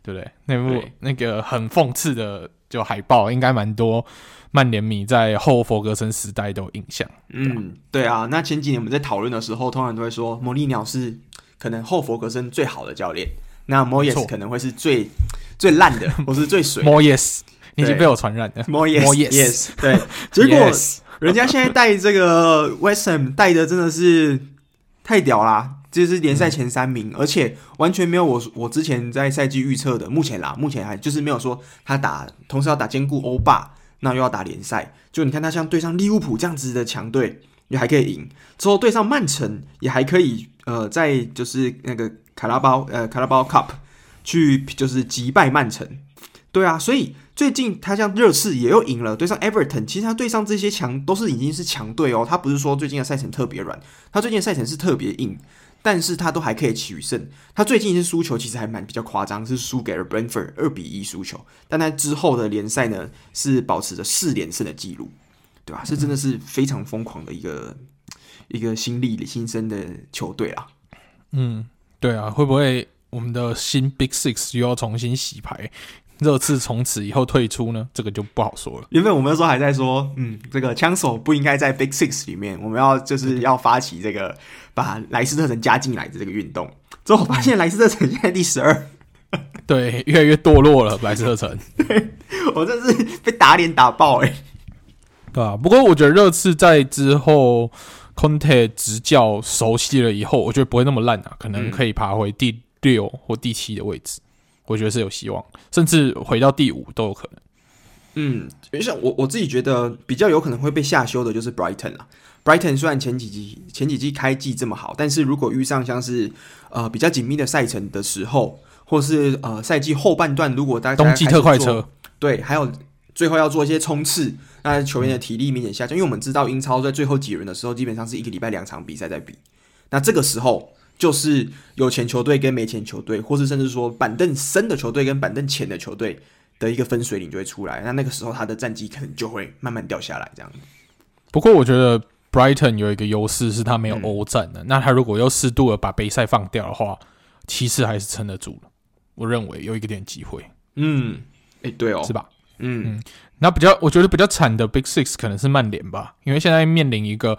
对不对？那部那个很讽刺的就海报，应该蛮多曼联迷在后佛格森时代都有印象。
嗯，对啊。那前几年我们在讨论的时候，通常都会说摩利鸟是可能后佛格森最好的教练，那 Moise 可能会是最最烂的，[laughs] 或是最水。
莫耶斯，你已经被我传染了。
Oh yes, Oh yes,，对。[laughs] 结果人家现在带这个 West Ham 带的真的是太屌啦！这是联赛前三名，嗯、而且完全没有我我之前在赛季预测的，目前啦，目前还就是没有说他打同时要打兼顾欧霸，那又要打联赛。就你看他像对上利物浦这样子的强队，也还可以赢；之后对上曼城也还可以，呃，在就是那个卡拉包呃卡拉包 Cup 去就是击败曼城。对啊，所以最近他像热刺也又赢了，对上 Everton，其实他对上这些强都是已经是强队哦，他不是说最近的赛程特别软，他最近的赛程是特别硬。但是他都还可以取胜，他最近一次输球其实还蛮比较夸张，是输给了 Brentford 二比一输球。但他之后的联赛呢，是保持着四连胜的记录，对吧？这真的是非常疯狂的一个一个新力新生的球队啦。
嗯，对啊，会不会我们的新 Big Six 又要重新洗牌？热刺从此以后退出呢？这个就不好说了。
原本我们那时候还在说，嗯，这个枪手不应该在 Big Six 里面，我们要就是要发起这个把莱斯特城加进来的这个运动。之后发现莱斯特城现在第十二，
对，越来越堕落了。莱斯特城，[laughs]
对，我真是被打脸打爆哎、欸。
对啊，不过我觉得热刺在之后 Conte 执教熟悉了以后，我觉得不会那么烂啊，可能可以爬回第六或第七的位置。我觉得是有希望，甚至回到第五都有可能。
嗯，因为像我我自己觉得比较有可能会被下修的就是 Brighton 啊。Brighton 虽然前几季前几季开季这么好，但是如果遇上像是呃比较紧密的赛程的时候，或是呃赛季后半段，如果大家
冬季特快车
对，还有最后要做一些冲刺，那球员的体力明显下降。嗯、因为我们知道英超在最后几轮的时候，基本上是一个礼拜两场比赛在比，那这个时候。就是有钱球队跟没钱球队，或是甚至说板凳深的球队跟板凳浅的球队的一个分水岭就会出来，那那个时候他的战绩可能就会慢慢掉下来。这样。
不过我觉得 Brighton 有一个优势是他没有欧战的，嗯、那他如果又适度的把杯赛放掉的话，其实还是撑得住了。我认为有一个点机会。
嗯，哎、欸，对哦，
是吧？
嗯嗯。
那比较，我觉得比较惨的 Big Six 可能是曼联吧，因为现在面临一个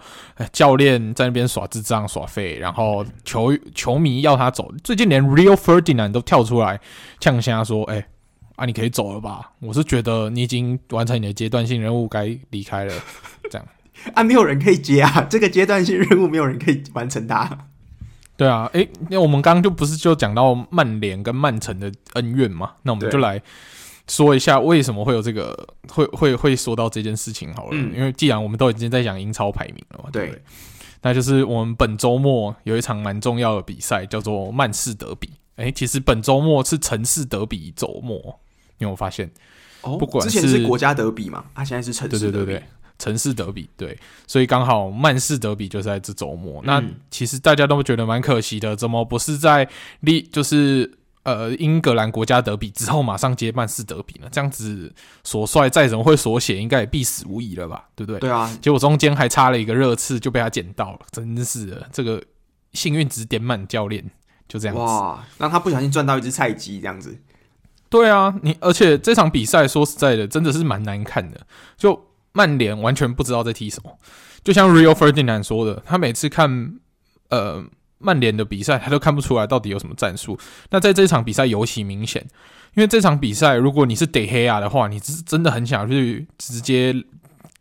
教练在那边耍智障耍废，然后球球迷要他走，最近连 Real Ferdinand 都跳出来呛声说：“哎、欸，啊，你可以走了吧？我是觉得你已经完成你的阶段性任务，该离开了。[laughs] ”这样
啊，没有人可以接啊，这个阶段性任务没有人可以完成它。
对啊，哎、欸，那我们刚刚就不是就讲到曼联跟曼城的恩怨嘛？那我们就来。说一下为什么会有这个会会会说到这件事情好了，嗯、因为既然我们都已经在讲英超排名了嘛，对不对？那就是我们本周末有一场蛮重要的比赛，叫做曼市德比。哎，其实本周末是城市德比周末，你有发现？
哦，不管之前是国家德比嘛，它、啊、现在是城市德比，
对对对对，城市德比，对，所以刚好曼市德比就在这周末。嗯、那其实大家都觉得蛮可惜的，怎么不是在利就是？呃，英格兰国家德比之后马上接曼市德比呢？这样子所帅再怎么会所写，应该也必死无疑了吧？对不对？
对啊。
结果中间还差了一个热刺，就被他捡到了，真是的，这个幸运值点满教练就这样子。
哇，让他不小心赚到一只菜鸡，这样子。
对啊，你而且这场比赛说实在的，真的是蛮难看的。就曼联完全不知道在踢什么，就像 Rio Ferdinand 说的，他每次看呃。曼联的比赛，他都看不出来到底有什么战术。那在这场比赛尤其明显，因为这场比赛，如果你是得黑亚的话，你是真的很想去直接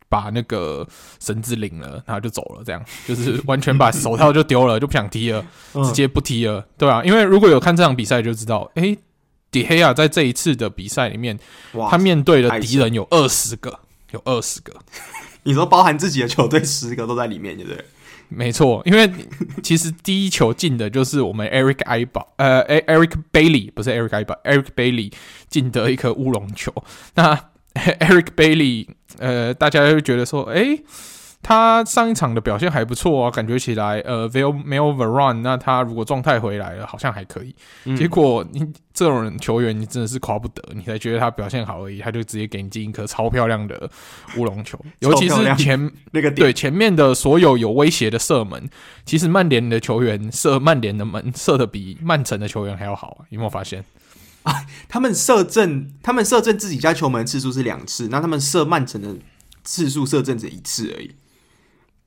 把那个绳子领了，然后就走了，这样。[laughs] 就是完全把手套就丢了，就不想踢了，直接不踢了，对啊，因为如果有看这场比赛就知道，诶，迪黑亚在这一次的比赛里面，他面对的敌人有二十个，有二十个，[laughs]
你说包含自己的球队十个都在里面，对不对？
没错，因为其实第一球进的就是我们 Eric Aiba，呃，Eric Bailey 不是 Eric Aiba，Eric Bailey 进的一颗乌龙球。那 Eric Bailey，呃，大家就觉得说，诶。他上一场的表现还不错啊，感觉起来，呃，Vale 没有 Varane，那他如果状态回来了，好像还可以。嗯、结果你这种人球员，你真的是夸不得，你才觉得他表现好而已，他就直接给你进一颗超漂亮的乌龙球，[laughs] 尤其是前 [laughs]
那个
对前面的所有有威胁的射门，其实曼联的球员射曼联的门射的比曼城的球员还要好，有没有发现？
啊，他们射正，他们射正自己家球门次数是两次，那他们射曼城的次数射正只一次而已。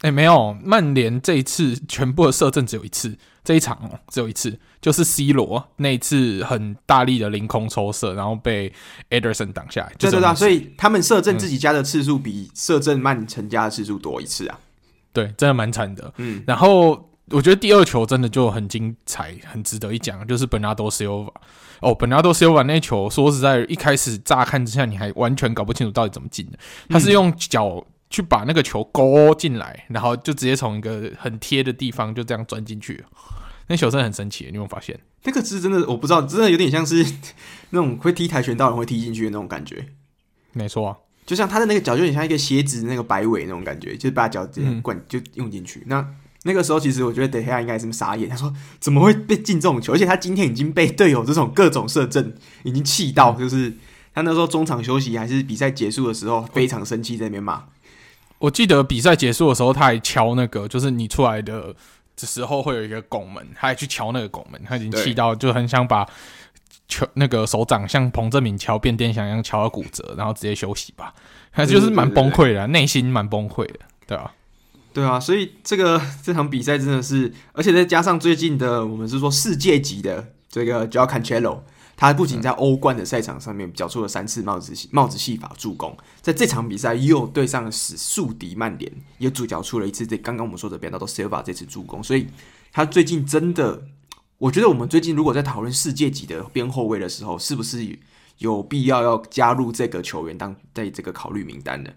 哎、欸，没有，曼联这一次全部的射正只有一次，这一场哦，只有一次，就是 C 罗那一次很大力的凌空抽射，然后被 Ederson 挡下来。
对对对，所以他们射正自己家的次数比射正曼城家的次数多一次啊。
对，真的蛮惨的。嗯，然后我觉得第二球真的就很精彩，很值得一讲，就是 Bernardo Silva 哦，Bernardo Silva 那球，说实在，一开始乍看之下，你还完全搞不清楚到底怎么进的。他是用脚去把那个球勾进来，然后就直接从一个很贴的地方就这样钻进去。那球真的很神奇，你有没有发现？
那个是真的，我不知道，真的有点像是 [laughs] 那种会踢跆拳道人会踢进去的那种感觉。
没错啊，
就像他的那个脚，就有点像一个鞋子那个摆尾那种感觉，就是把脚直接灌就用进去。嗯、那那个时候，其实我觉得德黑亚应该是傻眼，他说怎么会被进这种球？而且他今天已经被队友这种各种射正已经气到，就是他那时候中场休息还是比赛结束的时候，非常生气在那边骂。
我记得比赛结束的时候，他还敲那个，就是你出来的。这时候会有一个拱门，他还去敲那个拱门，他已经气到就很想把球那个手掌像彭正敏敲变电箱一样敲到骨折，然后直接休息吧。他就是蛮崩溃的，内心蛮崩溃的，对啊，
对啊，所以这个这场比赛真的是，而且再加上最近的，我们是说世界级的这个 Joao Cancelo。他不仅在欧冠的赛场上面缴出了三次帽子戏帽子戏法助攻，在这场比赛又对上了死宿敌曼联，也主缴出了一次这刚刚我们说的 Bernardo Silva 这次助攻，所以他最近真的，我觉得我们最近如果在讨论世界级的边后卫的时候，是不是有必要要加入这个球员当在这个考虑名单呢？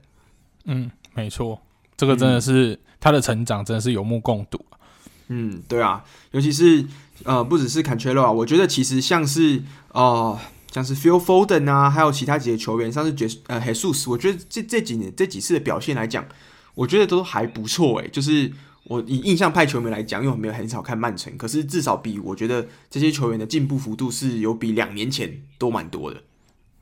嗯，没错，这个真的是、嗯、他的成长真的是有目共睹。
嗯，对啊，尤其是呃，不只是 Cancelo 啊，我觉得其实像是呃，像是 Phil Foden 啊，还有其他几个球员，像是杰呃 Jesus，我觉得这这几年这几次的表现来讲，我觉得都还不错诶。就是我以印象派球迷来讲，因为我没有很少看曼城，可是至少比我觉得这些球员的进步幅度是有比两年前都蛮多的。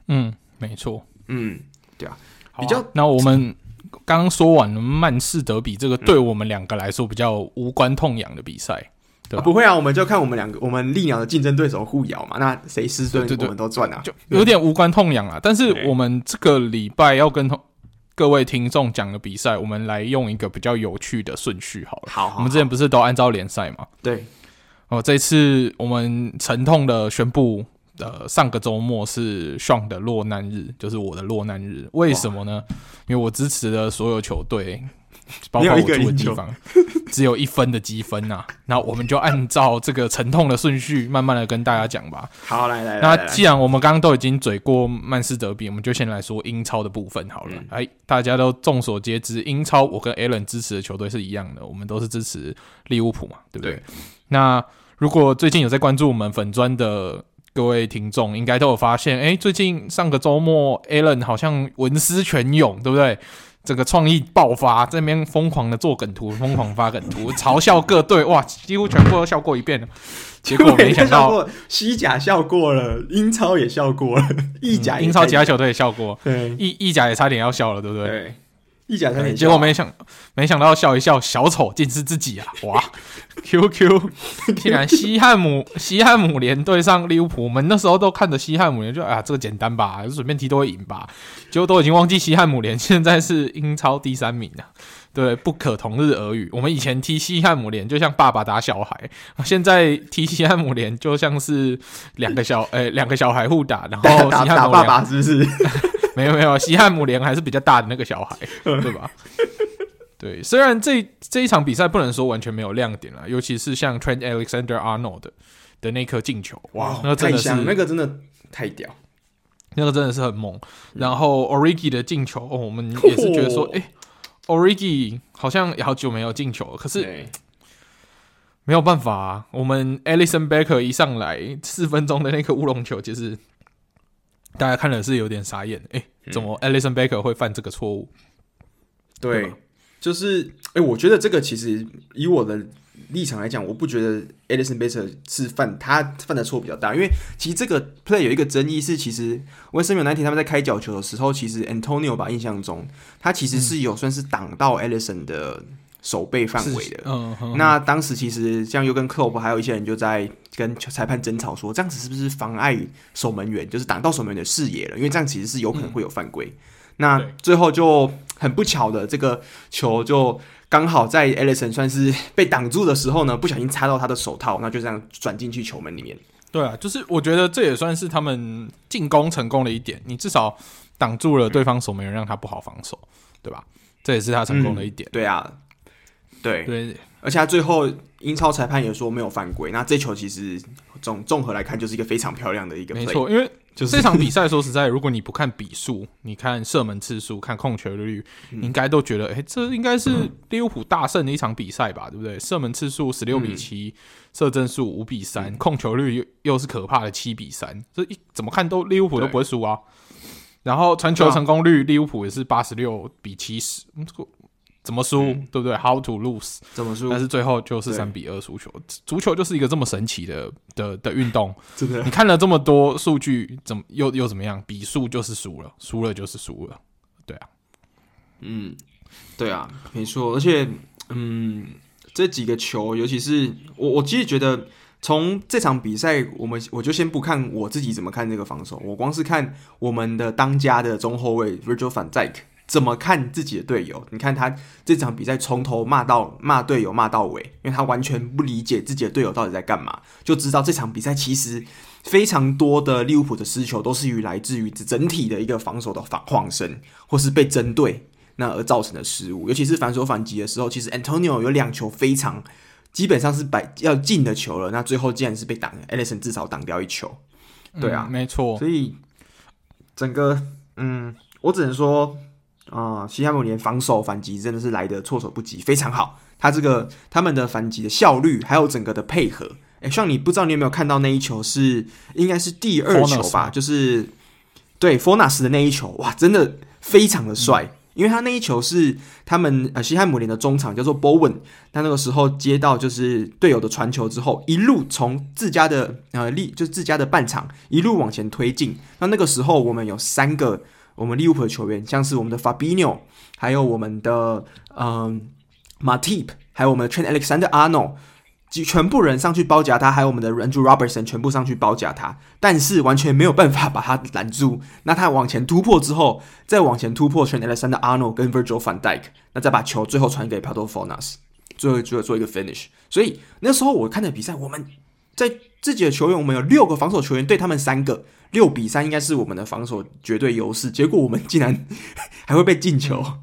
嗯，没错，
嗯，对啊，
啊
比较
那我们。刚刚说完了曼市德比这个对我们两个来说比较无关痛痒的比赛，嗯、对吧、啊？
不会啊，我们就看我们两个，我们利鸟的竞争对手互咬嘛，那谁失分，我们都赚啊，
就有点无关痛痒啊。但是我们这个礼拜要跟各位听众讲的比赛，我们来用一个比较有趣的顺序好了。
好，好，好，
我们之前不是都按照联赛嘛？
对。
哦，这次我们沉痛的宣布。呃，上个周末是 Sean 的落难日，就是我的落难日。为什么呢？因为我支持的所有球队，[laughs] 包括我住的地方，只有一分的积分呐、啊。那我们就按照这个沉痛的顺序，慢慢的跟大家讲吧。
好，来来来。
那既然我们刚刚都已经嘴过曼斯德比，我们就先来说英超的部分好了。哎、嗯，大家都众所皆知，英超我跟 Alan 支持的球队是一样的，我们都是支持利物浦嘛，对不对？对，那如果最近有在关注我们粉砖的。各位听众应该都有发现，哎，最近上个周末，Alan 好像文思泉涌，对不对？这个创意爆发，这边疯狂的做梗图，疯狂发梗图，[laughs] 嘲笑各队，哇，几乎全部都笑过一遍了。[laughs] 结果没想到，
西甲笑过了，英超也笑过了，意甲、
嗯、英超其他球队也笑过，
对，
意意甲也差点要笑了，对不对？
对。意甲才
结果没想，没想到笑一笑，小丑竟是自己啊！哇，QQ，竟然西汉姆西汉姆联对上利物浦，我们那时候都看着西汉姆联，就啊，这个简单吧，就随便踢都会赢吧，结果都已经忘记西汉姆联现在是英超第三名了。对，不可同日而语。我们以前踢西汉姆联就像爸爸打小孩，现在踢西汉姆联就像是两个小诶两个小孩互打，然后西汉姆
打爸爸是不是？[laughs]
没有没有，西汉姆联还是比较大的那个小孩，对吧？对，虽然这这一场比赛不能说完全没有亮点了，尤其是像 Trent Alexander-Arnold 的的那颗进球，哇，那个真的是
那个真的太屌，
那个真的是很猛。然后 Origi 的进球，哦，我们也是觉得说，哎，Origi 好像也好久没有进球了，可是没有办法啊，我们 Alisson Becker 一上来四分钟的那颗乌龙球，其实。大家看了是有点傻眼，哎、欸，怎么 Alisson Becker 会犯这个错误？
对，对就是，哎、欸，我觉得这个其实以我的立场来讲，我不觉得 Alisson Becker 是犯他犯的错比较大，因为其实这个 play 有一个争议是，其实 West Ham United 他们在开角球的时候，其实 Antonio 把印象中他其实是有算是挡到 Alisson 的。守备范围的，嗯，那当时其实像尤根克洛普还有一些人就在跟裁判争吵说，这样子是不是妨碍守门员，就是挡到守门员的视野了？因为这样其实是有可能会有犯规。嗯、那最后就很不巧的，这个球就刚好在 Alisson 算是被挡住的时候呢，不小心擦到他的手套，那就这样转进去球门里面。
对啊，就是我觉得这也算是他们进攻成功的一点，你至少挡住了对方守门员，让他不好防守，对吧？这也是他成功的一点。
嗯、对啊。对
对，
而且他最后英超裁判也说没有犯规。那这球其实综综合来看，就是一个非常漂亮的一个。
没错，因为
就是
这场比赛说实在，如果你不看比数，你看射门次数，看控球率，
嗯、
应该都觉得，哎、欸，这应该是利物浦大胜的一场比赛吧？对不对？射门次数十六比七、嗯，射正数五比三、嗯，控球率又又是可怕的七比三，这一怎么看都利物浦都不会输啊。然后传球成功率，利物浦也是八十六比七十。怎么输、嗯，对不对？How to lose？
怎么输？
但是最后就是三比二输球。足球就是一个这么神奇的的的运动。
真的，
你看了这么多数据，怎么又又怎么样？比数就是输了，输了就是输了。对啊，
嗯，对啊，没错。而且，嗯，这几个球，尤其是我，我其实觉得，从这场比赛，我们我就先不看我自己怎么看这个防守，我光是看我们的当家的中后卫 Virgil van Dijk。怎么看自己的队友？你看他这场比赛从头骂到骂队友骂到尾，因为他完全不理解自己的队友到底在干嘛，就知道这场比赛其实非常多的利物浦的失球都是于来自于整体的一个防守的防晃身，或是被针对那而造成的失误。尤其是反手反击的时候，其实 Antonio 有两球非常基本上是摆要进的球了，那最后竟然是被挡，Alisson 至少挡掉一球。对啊，
嗯、没错。
所以整个嗯，我只能说。啊、呃，西汉姆联防守反击真的是来的措手不及，非常好。他这个他们的反击的效率，还有整个的配合，诶，像你不知道你有没有看到那一球是应该是第二球吧？就是对 Fornals 的那一球，哇，真的非常的帅、嗯，因为他那一球是他们呃西汉姆联的中场叫做 Bowen，他那个时候接到就是队友的传球之后，一路从自家的呃立就是自家的半场一路往前推进。那那个时候我们有三个。我们利物浦的球员，像是我们的 Fabino，还有我们的嗯马蒂，还有我们的 train Alexander Arnold，全部人上去包夹他，还有我们的 Andrew Robertson 全部上去包夹他，但是完全没有办法把他拦住。那他往前突破之后，再往前突破 train Alexander Arnold 跟 Virgil Van Dyke，那再把球最后传给 Padofanas，最后最后做一个 finish。所以那时候我看的比赛，我们。在自己的球员，我们有六个防守球员对他们三个。六比三应该是我们的防守绝对优势，结果我们竟然 [laughs] 还会被进球。
嗯。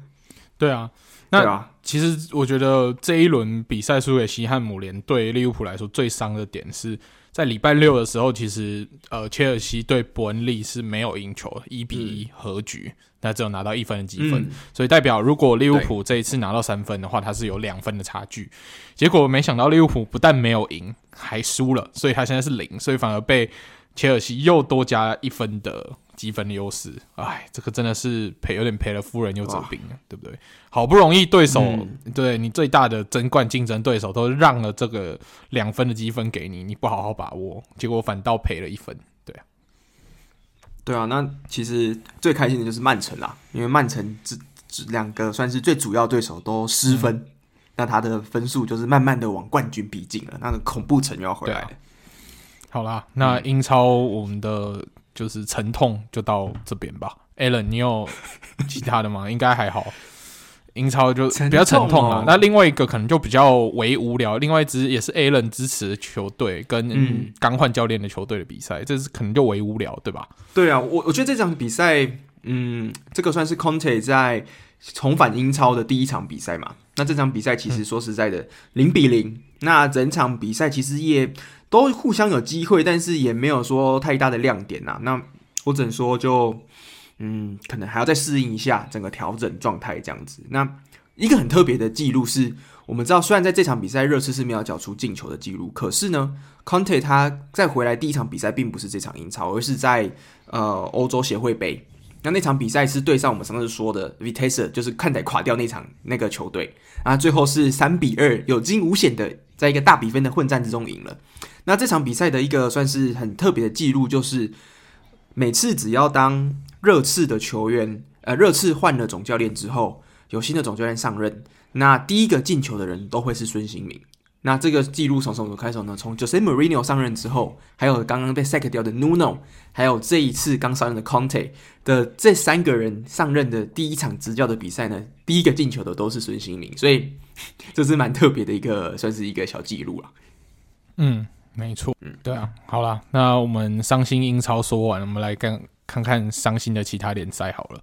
对啊，那对啊，其实我觉得这一轮比赛输给西汉姆联对利物浦来说最伤的点是在礼拜六的时候，其实呃切尔西对伯恩利是没有赢球，一比一和局，那、嗯、只有拿到一分的积分，嗯，所以代表如果利物浦这一次拿到三分的话，它是有两分的差距。结果没想到利物浦不但没有赢，还输了，所以他现在是零，所以反而被。切尔西又多加一分的积分的优势，哎，这个真的是赔有点赔了夫人又折兵了，对不对？好不容易对手、嗯、对你最大的争冠竞争对手都让了这个两分的积分给你，你不好好把握，结果反倒赔了一分，对啊。
那其实最开心的就是曼城啦，因为曼城这这两个算是最主要对手都失分，嗯、那他的分数就是慢慢的往冠军逼近了，那个恐怖城又要回来了。
好啦，那英超我们的就是沉痛就到这边吧。Alan，你有其他的吗？应该还好。英超就比较沉痛了、哦。那另外一个可能就比较为无聊。另外一支也是 Alan 支持的球队跟刚换教练的球队的比赛、嗯，这是可能就为无聊，对吧？对
啊，我我觉得这场比赛，嗯，这个算是 Conte 在重返英超的第一场比赛嘛。那这场比赛其实说实在的，零、嗯、比零。那整场比赛其实也。都互相有机会，但是也没有说太大的亮点呐、啊。那我只能说就，嗯，可能还要再适应一下整个调整状态这样子。那一个很特别的记录是，我们知道虽然在这场比赛热刺是没有缴出进球的记录，可是呢，Conte 他在回来第一场比赛并不是这场英超，而是在呃欧洲协会杯。那那场比赛是对上我们上次说的 Vitesse，就是看台垮掉那场那个球队啊，最后是三比二有惊无险的在一个大比分的混战之中赢了。那这场比赛的一个算是很特别的记录，就是每次只要当热刺的球员，呃，热刺换了总教练之后，有新的总教练上任，那第一个进球的人都会是孙兴民。那这个记录从什么时候开始呢？从 Jose Mourinho 上任之后，还有刚刚被 sack 掉的 Nuno，还有这一次刚上任的 Conte 的这三个人上任的第一场执教的比赛呢，第一个进球的都是孙兴民，所以这是蛮特别的一个，算是一个小记录了。
嗯。没错，嗯，对啊，好了，那我们伤心英超说完，我们来看看看伤心的其他联赛好了。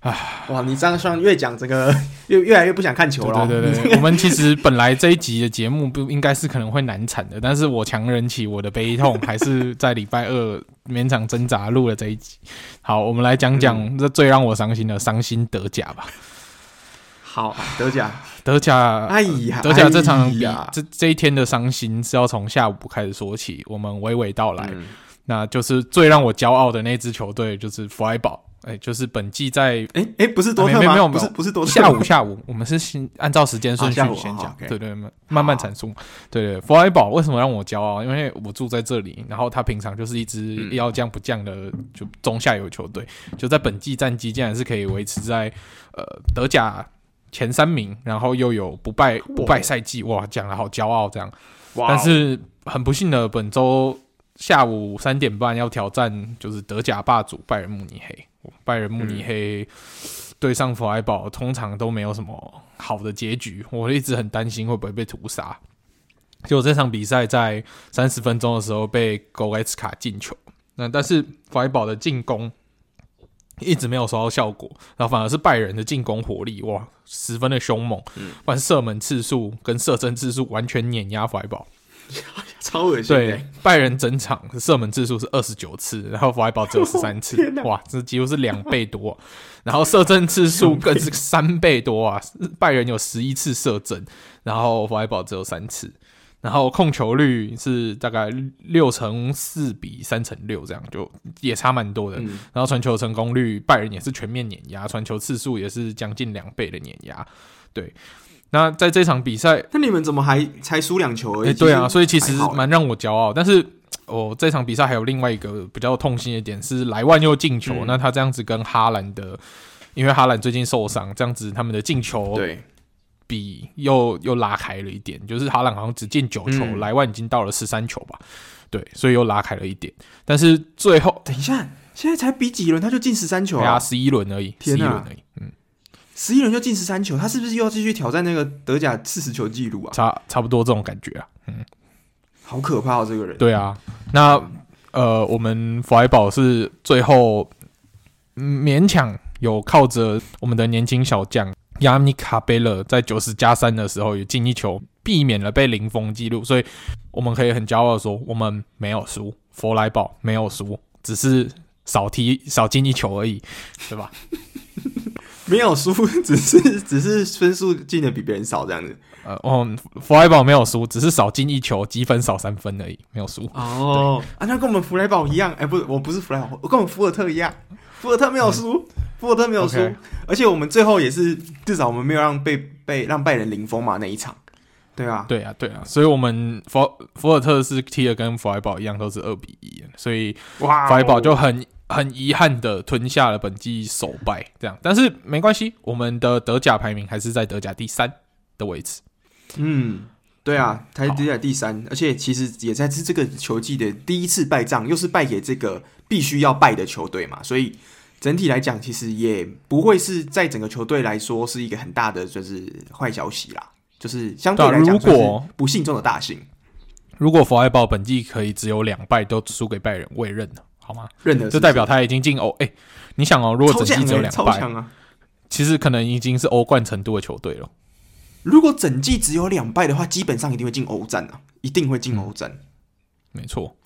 啊，哇，你这样算越讲这个 [laughs] 越越来越不想看球了。
对对对，[laughs] 我们其实本来这一集的节目不应该是可能会难产的，但是我强忍起我的悲痛，还是在礼拜二勉强挣扎录了这一集。好，我们来讲讲这最让我伤心的伤心德甲吧。
好，德甲，[laughs]
德甲，
哎呀，
德甲这场比，
哎
这这一天的伤心是要从下午开始说起，我们娓娓道来。
嗯
那就是最让我骄傲的那支球队，就是弗莱堡。哎、欸，就是本季在
哎哎，不是多特吗？
没有没有，
不是不是多特。
下午下午，我们是先按照时间顺序先讲，对对，慢慢阐述。对对，弗莱堡为什么让我骄傲？因为我住在这里，然后他平常就是一支要降不降的就中下游球队，就在本季战绩竟然是可以维持在呃德甲前三名，然后又有不败不败赛季，哇，讲的好骄傲这样。但是很不幸的，本周。下午三点半要挑战，就是德甲霸主拜仁慕尼黑。拜仁慕尼黑对上弗莱堡，通常都没有什么好的结局。我一直很担心会不会被屠杀。结果这场比赛在三十分钟的时候被戈列茨卡进球。那但是弗莱堡的进攻一直没有收到效果，然后反而是拜仁的进攻火力哇，十分的凶猛。嗯，不管射门次数跟射正次数完全碾压弗莱堡。[laughs]
超恶心！
对，拜仁整场射门次数是二十九次，然后弗莱堡只有十三次，哇，这几乎是两倍多。然后射正次数 [laughs] 更是三倍多啊！拜仁有十一次射正，然后弗莱堡只有三次。然后控球率是大概六乘四比三乘六，这样就也差蛮多的。嗯、然后传球成功率，拜仁也是全面碾压，传球次数也是将近两倍的碾压，对。那在这场比赛，
那你们怎么还才输两球而已？
欸、对啊，所以其实蛮让我骄傲。但是，哦，这场比赛还有另外一个比较痛心的点是莱万又进球。嗯、那他这样子跟哈兰的，因为哈兰最近受伤，这样子他们的进球比又又拉开了一点。就是哈兰好像只进九球，莱、嗯、万已经到了十三球吧？对，所以又拉开了一点。但是最后，
等一下，现在才比几轮他就进十三球啊？
十一轮而已，十一轮而已。嗯。
十一轮就进十三球，他是不是又要继续挑战那个德甲四十球纪录啊？
差差不多这种感觉啊，嗯，
好可怕哦，这个人。
对啊，那呃，我们弗莱堡是最后勉强有靠着我们的年轻小将亚米卡贝勒在九十加三的时候有进一球，避免了被零封记录，所以我们可以很骄傲的说，我们没有输，弗莱堡没有输，只是少踢少进一球而已，对吧？
没有输，只是 [laughs] 只是分数进的比别人少这样子。
呃，哦，弗莱堡没有输，只是少进一球，积分少三分而已，没有输。
哦，啊，那跟我们弗莱堡一样，哎、欸，不是，我不是弗莱堡，我跟我们福尔特一样，福尔特没有输，嗯、福尔特没有输.而且我们最后也是至少我们没有让被被让拜仁零封嘛那一场。对啊，
对啊，对啊，所以我们福福尔特是踢的跟弗莱堡一样，都是二比一，所以弗莱堡就很。很遗憾的吞下了本季首败，这样，但是没关系，我们的德甲排名还是在德甲第三的位置。
嗯，对啊，他在德甲第三，而且其实也在是这个球季的第一次败仗，又是败给这个必须要败的球队嘛，所以整体来讲，其实也不会是在整个球队来说是一个很大的就是坏消息啦，就是相对来讲，如果不幸中的大幸。
如果佛爱堡本季可以只有两败都输给拜仁，我也认了。好吗？
认得，
就代表他已经进欧。哎、欸，你想哦，如果整季只有
两败！
其实可能已经是欧冠程度的球队了。
如果整季只有两败的话，基本上一定会进欧战啊，一定会进欧战。嗯、
没错，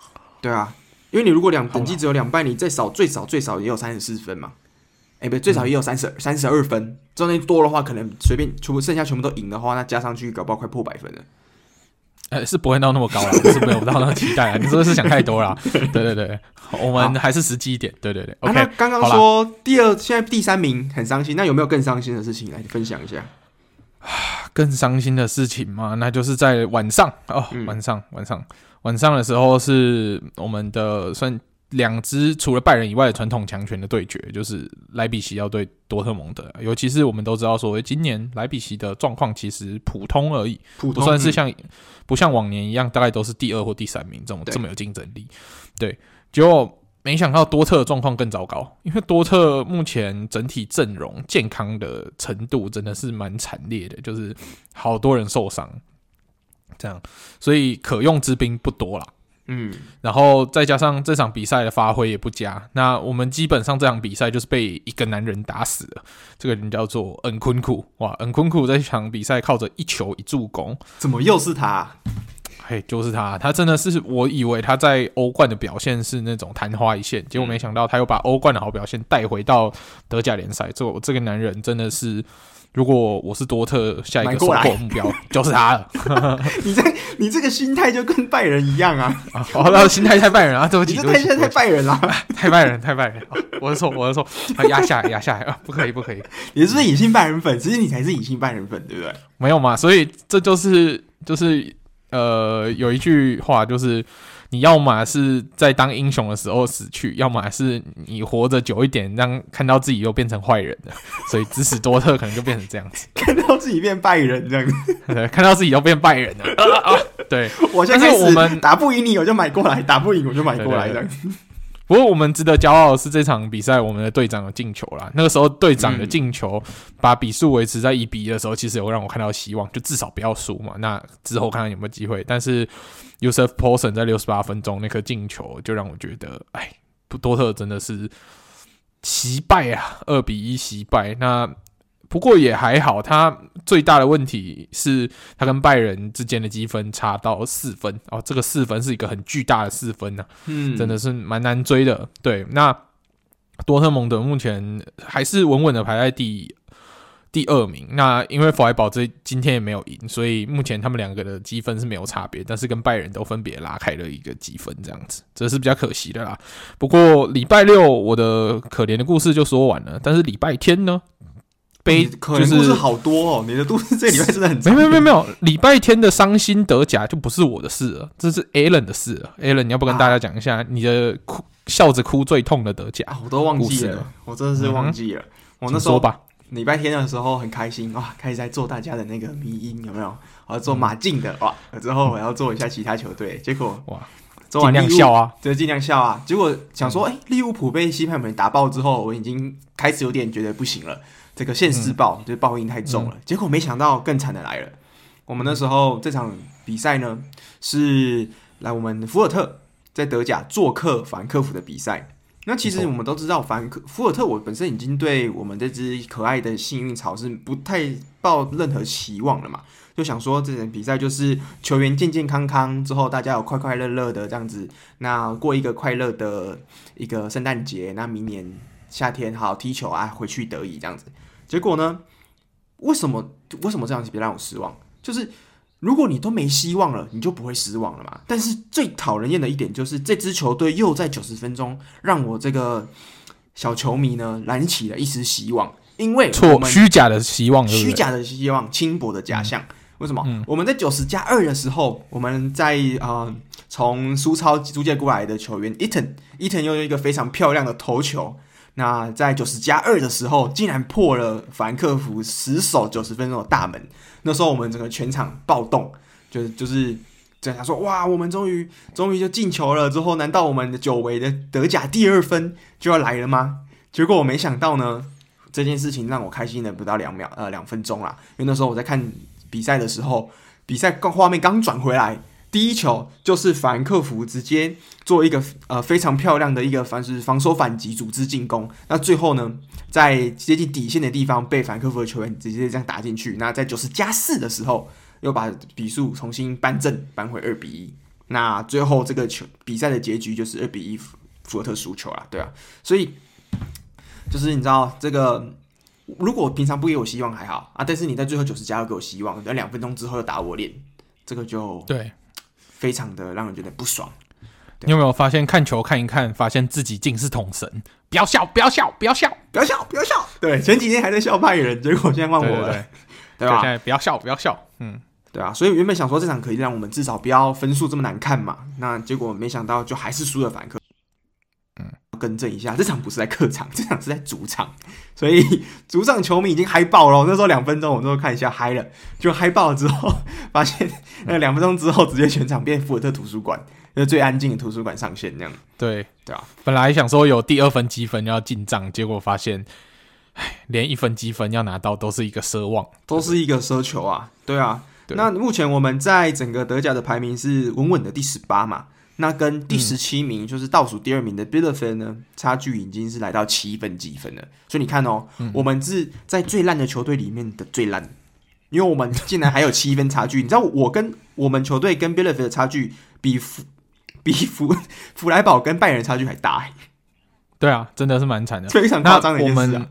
对啊，因为你如果两整季只有两败，你最少最少最少也有三十四分嘛。哎、欸，不对，最少也有三十三十二分。中间多的话，可能随便全部剩下全部都赢的话，那加上去搞不好快破百分了。
呃，是不会到那么高了，[laughs] 是没有到那么期待啊。你说是想太多了，[laughs] 对对对，我们还是实际一点，对对对。OK，
刚刚说第二，现在第三名很伤心，那有没有更伤心的事情来分享一下？[sighs]
更伤心的事情嘛，那就是在晚上哦，晚上晚上晚上的时候是我们的算。两支除了拜仁以外的传统强权的对决，就是莱比锡要对多特蒙德。尤其是我们都知道，说今年莱比锡的状况其实普通而已，普通不算是像、嗯、不像往年一样，大概都是第二或第三名这种这么有竞争力。对，对，结果没想到多特的状况更糟糕，因为多特目前整体阵容健康的程度真的是蛮惨烈的，就是好多人受伤，这样，所以可用之兵不多啦。
嗯，
然后再加上这场比赛的发挥也不佳，那我们基本上这场比赛就是被一个男人打死了。这个人叫做恩昆库，哇，恩昆库在这场比赛靠着一球一助攻，
怎么又是他？
嘿，就是他，他真的是我以为他在欧冠的表现是那种昙花一现，结果没想到他又把欧冠的好表现带回到德甲联赛。这这个男人真的是。如果我是多特，下一个收购目标就是他了。[laughs]
你这你这个心态就跟拜仁一样啊！[laughs]
哦，那心态太拜仁啊！[laughs] 对不起，
你这态太拜仁了，
太拜仁，太拜仁！我的错，我的错，压下来，压下来啊！不可以，不可以！
你是不是隐性拜仁粉？其实你才是隐性拜仁粉，对不对？
没有嘛，所以这就是就是呃，有一句话就是。你要么是在当英雄的时候死去，要么是你活着久一点，让看到自己又变成坏人了。所以支持多特可能就变成这样子，[laughs]
看到自己变败人这样子，
对，看到自己又变败人了。啊啊、对，
我现在我们打不赢你，我就买过来；打不赢我就买过来这样子。
不过我们值得骄傲的是这场比赛，我们的队长有进球啦。那个时候队长的进球把比数维持在一比一的时候，其实有让我看到希望，就至少不要输嘛。那之后看看有没有机会。但是 USF Porson 在六十八分钟那颗进球，就让我觉得，哎，多特真的是惜败啊，二比一惜败。那不过也还好，他最大的问题是他跟拜仁之间的积分差到四分哦，这个四分是一个很巨大的四分呐、啊，嗯，真的是蛮难追的。对，那多特蒙德目前还是稳稳的排在第第二名。那因为弗莱堡这今天也没有赢，所以目前他们两个的积分是没有差别，但是跟拜仁都分别拉开了一个积分，这样子，这是比较可惜的啦。不过礼拜六我的可怜的故事就说完了，但是礼拜天呢？悲
可能故事好多哦，你的故事这礼拜真的很……
没有没有没有，礼拜天的伤心得甲就不是我的事了，这是 Alan 的事了。Alan，你要不跟大家讲一下你的哭笑着哭最痛的得甲？
我都忘记了，我真的是忘记了。我那时候礼拜天的时候很开心哇，开始在做大家的那个迷音有没有？我要做马竞的哇，之后我要做一下其他球队，结果哇，
尽量笑啊，
对，尽量笑啊。结果想说，哎，利物浦被西汉姆打爆之后，我已经开始有点觉得不行了。这个现世报，就是报应太重了。嗯、结果没想到更惨的来了。我们那时候这场比赛呢，是来我们福尔特在德甲做客法兰克福的比赛。那其实我们都知道，法兰克福尔特我本身已经对我们这支可爱的幸运草是不太抱任何期望了嘛。就想说这场比赛就是球员健健康康之后，大家有快快乐乐的这样子，那过一个快乐的一个圣诞节。那明年夏天好好踢球啊，回去德乙这样子。结果呢？为什么为什么这样子别让我失望？就是如果你都没希望了，你就不会失望了嘛。但是最讨人厌的一点就是，这支球队又在九十分钟让我这个小球迷呢燃起了一丝希望，因为
错虚假的希望，虚
假的希望，轻薄的假象。嗯、为什么？嗯、我们在九十加二的时候，我们在啊从苏超租借过来的球员伊藤，伊藤又有一个非常漂亮的头球。那在九十加二的时候，竟然破了法兰克福死守九十分钟的大门。那时候我们整个全场暴动，就就是在想说：哇，我们终于终于就进球了。之后，难道我们的久违的德甲第二分就要来了吗？结果我没想到呢，这件事情让我开心了不到两秒，呃，两分钟啦。因为那时候我在看比赛的时候，比赛刚画面刚转回来。第一球就是法兰克福直接做一个呃非常漂亮的一个反是防守反击组织进攻，那最后呢，在接近底线的地方被法兰克福的球员直接这样打进去，那在九十加四的时候又把比数重新扳正，扳回二比一。那最后这个球比赛的结局就是二比一，福尔特输球了，对啊，所以就是你知道这个，如果平常不给我希望还好啊，但是你在最后九十加二给我希望，在两分钟之后又打我脸，这个就对。非常的让人觉得不爽。
你有没有发现看球看一看，发现自己竟是统神？不要笑，不要笑，不要笑，
不要笑，不要笑。对，前几天还在笑拜仁，结果现在换我了，对吧？
现在不要笑，不要笑。嗯，
对啊。所以原本想说这场可以让我们至少不要分数这么难看嘛，那结果没想到就还是输了反客。嗯，更正一下，这场不是在客场，这场是在主场，所以 [laughs] 主场球迷已经嗨爆了。那时候两分钟，我那时候看一下嗨了，就嗨爆了之后，[laughs] 发现那两分钟之后，直接全场变福尔特图书馆。是最安静的图书馆上线那样，
对
对啊。
本来想说有第二分积分要进账，结果发现，唉，连一分积分要拿到都是一个奢望，
都是一个奢求啊。对啊，对那目前我们在整个德甲的排名是稳稳的第十八嘛。那跟第十七名就是倒数第二名的 Bielefeld 呢，差距已经是来到七分积分了。所以你看哦，嗯、我们是在最烂的球队里面的最烂，因为我们竟然还有七分差距。你知道我跟我们球队跟 Bielefeld 的差距比弗 [laughs] 比弗 [laughs] 弗莱堡跟拜仁差距还大。
对啊，真的是蛮惨的，
非常夸张的一件事、啊。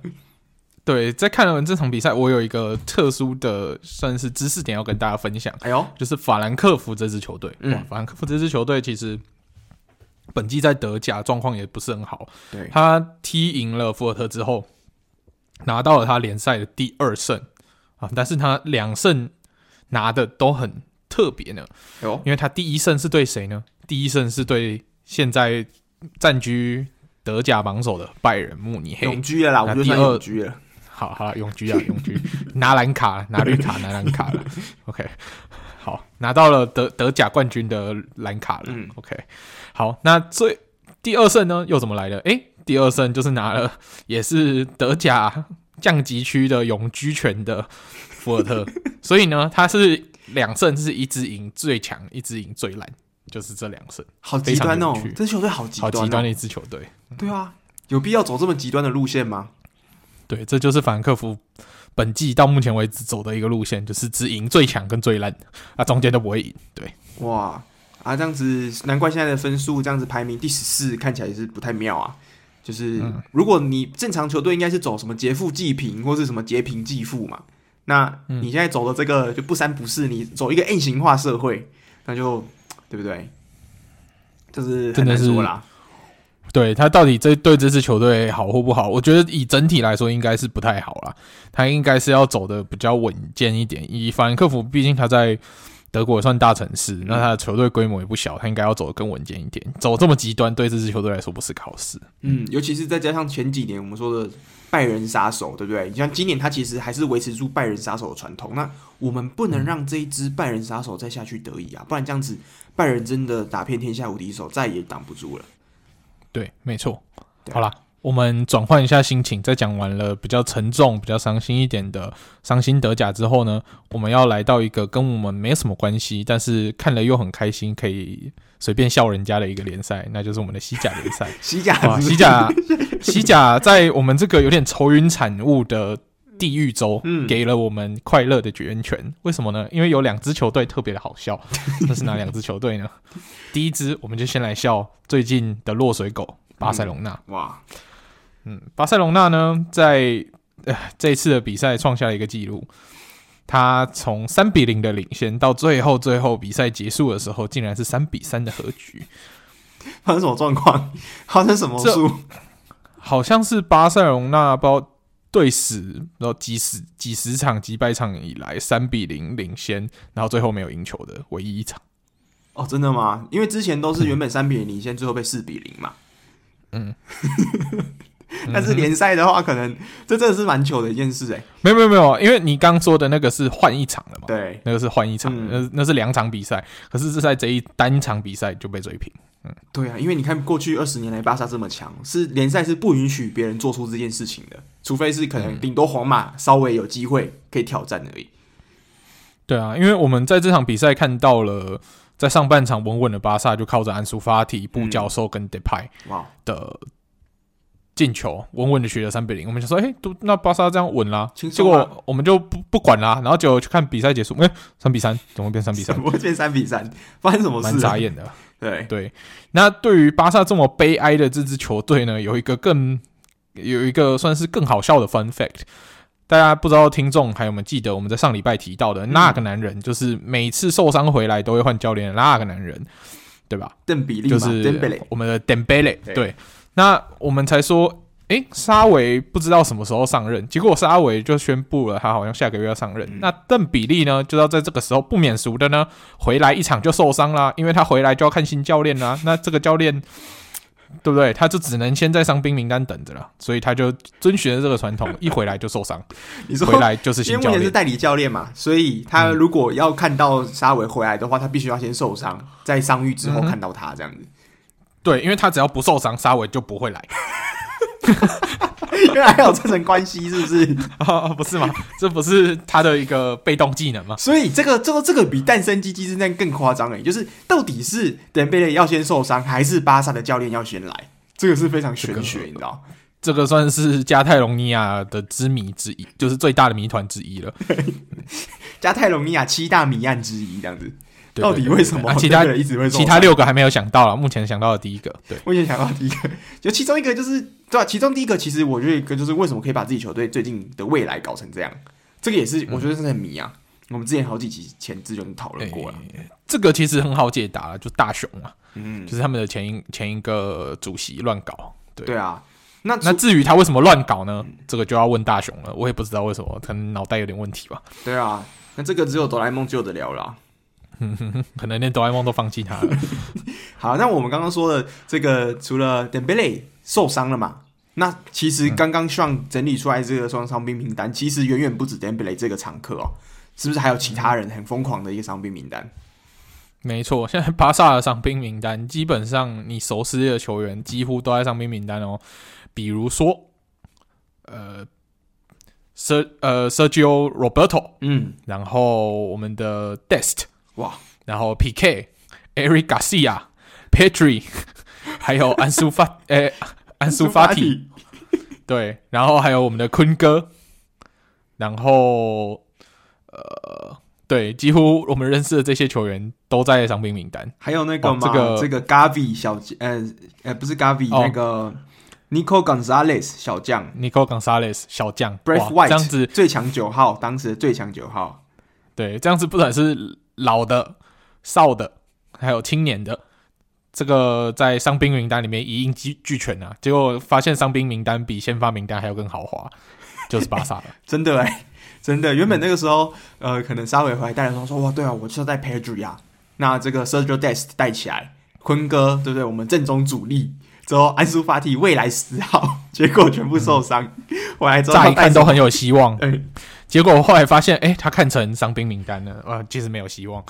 对，在看完这场比赛，我有一个特殊的算是知识点要跟大家分享。哎呦，就是法兰克福这支球队。嗯，法兰克福这支球队其实本季在德甲状况也不是很好。对，他踢赢了福尔特之后，拿到了他联赛的第二胜啊，但是他两胜拿的都很特别呢。哎，因为他第一胜是对谁呢？第一胜是对现在占据德甲榜首的拜仁慕尼黑，
永居了啦，我就算永居了。
好好永居啊，永居 [laughs] 拿蓝卡，拿绿卡，拿蓝卡了。[laughs] OK，好，拿到了德德甲冠军的蓝卡了。嗯，OK，好，那最第二胜呢，又怎么来的？诶、欸，第二胜就是拿了，[laughs] 也是德甲降级区的永居权的福尔特。所以呢，他是两胜，是一支赢最强，一支赢最烂，就是这两胜。
好极端哦，这支球队好极端、哦，
好极端的一支球队。
对啊，有必要走这么极端的路线吗？
对，这就是法兰克福本季到目前为止走的一个路线，就是只赢最强跟最烂，啊，中间都不会赢。对，
哇，啊，这样子难怪现在的分数这样子排名第十四，看起来也是不太妙啊。就是、嗯、如果你正常球队应该是走什么劫富济贫，或是什么劫贫济富嘛，那你现在走的这个就不三不四，你走一个 M 型化社会，那就对不对？就是很难说啦。
对他到底这对这支球队好或不好？我觉得以整体来说应该是不太好啦。他应该是要走的比较稳健一点。以法兰克福，毕竟他在德国也算大城市，那他的球队规模也不小，他应该要走的更稳健一点。走这么极端，对这支球队来说不是个好事。
嗯，尤其是再加上前几年我们说的拜仁杀手，对不对？你像今年他其实还是维持住拜仁杀手的传统。那我们不能让这一支拜仁杀手再下去得意啊，不然这样子拜仁真的打遍天下无敌手，再也挡不住了。
对，没错。好啦，我们转换一下心情，在讲完了比较沉重、比较伤心一点的伤心德甲之后呢，我们要来到一个跟我们没什么关系，但是看了又很开心，可以随便笑人家的一个联赛，那就是我们的西甲联赛。
西甲，
西甲，西甲，在我们这个有点愁云惨雾的地狱州，给了我们快乐的决权。为什么呢？因为有两支球队特别的好笑。[laughs] 那是哪两支球队呢？第一支，我们就先来笑最近的落水狗巴塞隆纳。嗯。哇，嗯，巴塞隆纳呢，在呃这一次的比赛创下了一个记录。他从三比零的领先，到最后最后比赛结束的时候，竟然是三比三的和局。
发生什么状况？发生什么数？
好像是巴塞隆纳包。对死，然后几十几十场几百场以来三比零领先，然后最后没有赢球的唯一一场。
哦，真的吗？因为之前都是原本三比零领先，嗯、最后被四比零嘛。嗯，[laughs] 但是联赛的话，可能这真的是蛮糗的一件事哎。
没有没有没有，因为你刚说的那个是换一场的嘛。
对，
那个是换一场，嗯、那那是两场比赛，可是是在这一单场比赛就被追平。嗯，
对啊，因为你看过去二十年来巴萨这么强，是联赛是不允许别人做出这件事情的，除非是可能顶多皇马稍微有机会可以挑战而已。
对啊，因为我们在这场比赛看到了，在上半场稳稳的巴萨就靠着安苏法提、布教授跟德派哇的进球，稳稳的取得三比零。我们想说，哎，都那巴萨这样稳啦，结果我们就不不管啦，然后就去看比赛结束，哎，三比三，怎么变三比三？
怎么变三比三？发生什么事？
蛮傻眼的。
对
对，那对于巴萨这么悲哀的这支球队呢，有一个更有一个算是更好笑的 fun fact，大家不知道听众还有没有记得我们在上礼拜提到的那个男人，嗯、就是每次受伤回来都会换教练的那个男人，对吧？
邓比利
就是我们的 Dembele 对，那我们才说。诶，沙维不知道什么时候上任，结果沙维就宣布了，他好像下个月要上任。嗯、那邓比利呢，就要在这个时候不免俗的呢，回来一场就受伤啦，因为他回来就要看新教练啦。那这个教练，对不对？他就只能先在伤兵名单等着了，所以他就遵循了这个传统，[laughs] 一回来就受伤。你说回来就是新教练，因为目前
是代理教练嘛，所以他如果要看到沙维回来的话，他必须要先受伤，在伤愈之后看到他这样子。
对，因为他只要不受伤，沙维就不会来。[laughs]
原来还有这层关系，是不是？
啊，不是吗？这不是他的一个被动技能吗？
所以这个这个这个比诞生机机之战更夸张哎，就是到底是登贝雷要先受伤，还是巴萨的教练要先来？这个是非常玄学，这个、你知道？
这个算是加泰隆尼亚的之谜之一，就是最大的谜团之一了。[laughs]
加泰隆尼亚七大谜案之一，这样子。到底为什么？
其他人一直会说，其他六个还没有想到了。目前想到的第一个，对，
目前想到的第一个，就其中一个就是对吧？其中第一个，其实我觉得一个就是为什么可以把自己球队最近的未来搞成这样？这个也是我觉得是很迷啊。嗯、我们之前好几集前置就讨论过了、
欸。这个其实很好解答了，就大雄嘛，嗯，就是他们的前一前一个主席乱搞。对
对啊，那
那至于他为什么乱搞呢？这个就要问大雄了。我也不知道为什么，可能脑袋有点问题吧。
对啊，那这个只有哆啦 A 梦救得了啦。[laughs]
可能连哆啦 A 梦都放弃他了。[laughs]
好，那我们刚刚说的这个，除了 Dembele 受伤了嘛？那其实刚刚 Sean 整理出来这个双伤兵名单，其实远远不止 Dembele 这个常客哦，是不是还有其他人很疯狂的一个伤兵名单？
没错，现在巴萨的伤兵名单基本上你熟悉的球员几乎都在伤兵名单哦。比如说，呃，Ser 呃 Sergio Roberto，
嗯，
然后我们的 Dest。
哇，
然后 P.K. Eric Garcia、Petri，[laughs] 还有安苏法，诶，安苏法体，对，然后还有我们的坤哥，然后呃，对，几乎我们认识的这些球员都在伤兵名单。
还有那个吗？这个这个 Gavi 小呃呃，不是 Gavi，、哦、那个 Nico Gonzalez 小将
，Nico Gonzalez 小将
，Brave White 这样子最强九号，当时的最强九号，
对，这样子不管是。老的、少的，还有青年的，这个在伤兵名单里面一应俱俱全啊！结果发现伤兵名单比先发名单还要更豪华，就是巴萨了。[laughs]
真的哎，真的。原本那个时候，呃，可能沙尾回来带的时候说：“哇，对啊，我就要带 Pedri 啊。”那这个 Sergio Dest 带起来，坤哥对不对？我们正中主力之后，安苏法蒂未来十号，[laughs] 结果全部受伤。回、嗯、来之后
乍一看都很有希望。结果我后来发现，哎、欸，他看成伤兵名单了，呃，其实没有希望。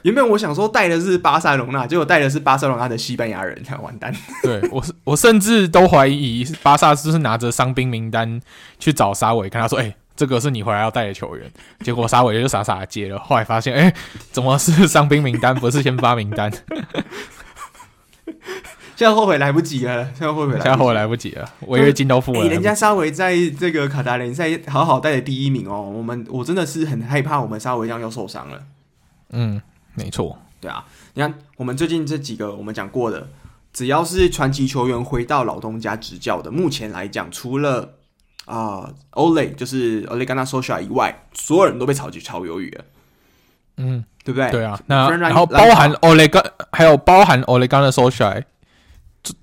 原本我想说带的是巴塞隆纳，结果带的是巴塞隆纳的西班牙人，才完蛋。
对我，我甚至都怀疑巴萨是不是拿着伤兵名单去找沙维，跟他说，哎、欸，这个是你回来要带的球员。结果沙维就傻傻的接了。后来发现，哎、欸，怎么是伤兵名单，不是先发名单？[laughs]
现在后悔来不及了，现在后悔来，
现在后悔来不及了，违约金都付了。
欸、人家沙维在这个卡达联赛好好带的第一名哦，我们我真的是很害怕，我们沙维这样又受伤了。
嗯，没错，
对啊，你看我们最近这几个我们讲过的，只要是传奇球员回到老东家执教的，目前来讲，除了啊欧雷就是 Ole Gunnar Solskjaer 以外，所有人都被炒起炒鱿鱼了。
嗯，
对不对？
对啊，那然后包含 Ole Gunnar 还有包含 Ole Gunnar Solskjaer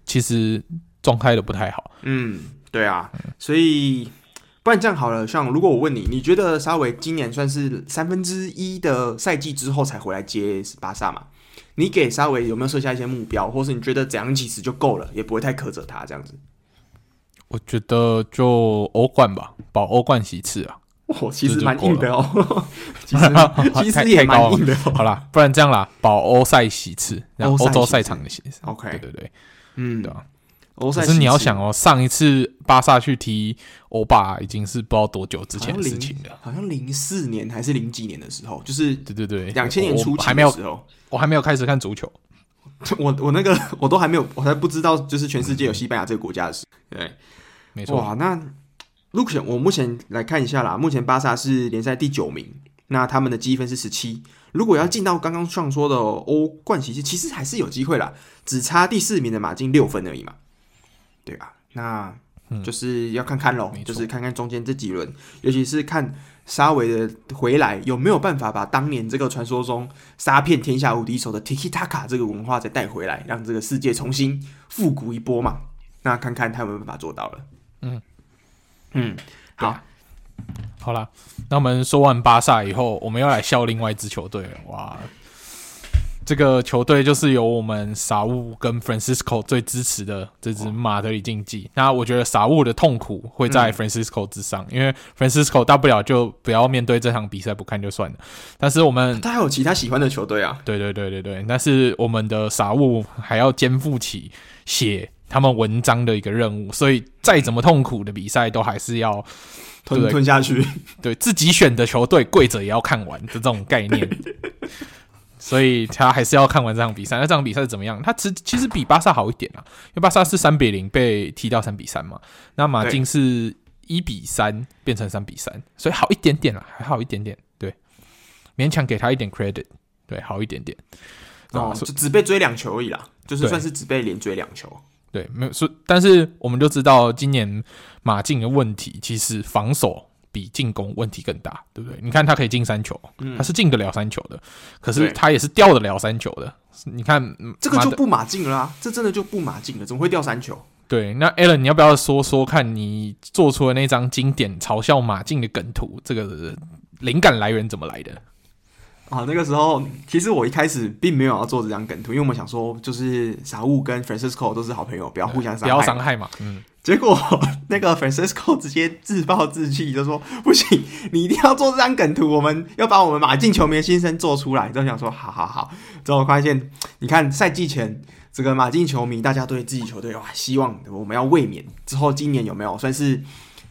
其实状态都不太好。
嗯，对啊，所以不然这样好了，像如果我问你，你觉得沙维今年算是三分之一的赛季之后才回来接巴萨嘛？你给沙维有没有设下一些目标，或是你觉得怎样其实就够了，也不会太苛责他这样子？
我觉得就欧冠吧，保欧冠席次啊。
哦，其实蛮硬的哦，[laughs] 其实 [laughs] 其实也蛮硬的哦。
好啦，不然这样啦，保欧赛席次，然后欧洲赛场的席次。
OK，
对对对。
嗯，
对啊。可是你要想哦，上一次巴萨去踢欧巴已经是不知道多久之前的事情了，
好像零四年还是零几年的时候，就是
对对对，
两千年初期
还没有时候，我还没有开始看足球，
我 [laughs] 我那个我都还没有，我还不知道就是全世界有西班牙这个国家的事。对，
没错。
哇，那目前我目前来看一下啦，目前巴萨是联赛第九名，那他们的积分是十七。如果要进到刚刚上说的欧冠席次，其实还是有机会啦，只差第四名的马竞六分而已嘛。对吧，那就是要看看喽，嗯、就是看看中间这几轮，尤其是看沙维的回来有没有办法把当年这个传说中杀遍天下无敌手的 Tiki Taka 这个文化再带回来，让这个世界重新复古一波嘛。那看看他有没有办法做到了。嗯嗯，好。
好啦，那我们说完巴萨以后，我们要来笑另外一支球队了。哇，这个球队就是由我们傻物跟 Francisco 最支持的这支马德里竞技。那我觉得傻物的痛苦会在 Francisco 之上，嗯、因为 Francisco 大不了就不要面对这场比赛不看就算了。但是我们
他还有其他喜欢的球队啊。
对对对对对，但是我们的傻物还要肩负起写他们文章的一个任务，所以再怎么痛苦的比赛都还是要
吞吞下去。[laughs]
对自己选的球队跪着也要看完的这种概念，[laughs] 所以他还是要看完这场比赛。那这场比赛怎么样？他其其实比巴萨好一点啊，因为巴萨是三比零被踢到三比三嘛，那马竞是一比三变成三比三，所以好一点点啊，还好一点点，对，勉强给他一点 credit，对，好一点点。
哦，就只被追两球而已啦，就是算是只被连追两球。
对，没有说，但是我们就知道今年马竞的问题，其实防守比进攻问题更大，对不对？你看他可以进三球，嗯、他是进得了三球的，可是他也是掉得了三球的。你看
这个就不马竞了啊，这真的就不马竞了，怎么会掉三球？
对，那 Alan，你要不要说说看你做出的那张经典嘲笑马竞的梗图，这个灵感来源怎么来的？
啊，那个时候其实我一开始并没有要做这张梗图，因为我们想说，就是傻物跟 Francisco 都是好朋友，不要互相伤害，不
要伤害嘛。嗯，
结果那个 Francisco 直接自暴自弃，就说不行，你一定要做这张梗图，我们要把我们马竞球迷的心声做出来。就想说，好好好。之后发现，你看赛季前这个马竞球迷，大家对自己球队哇，希望我们要卫冕。之后今年有没有算是？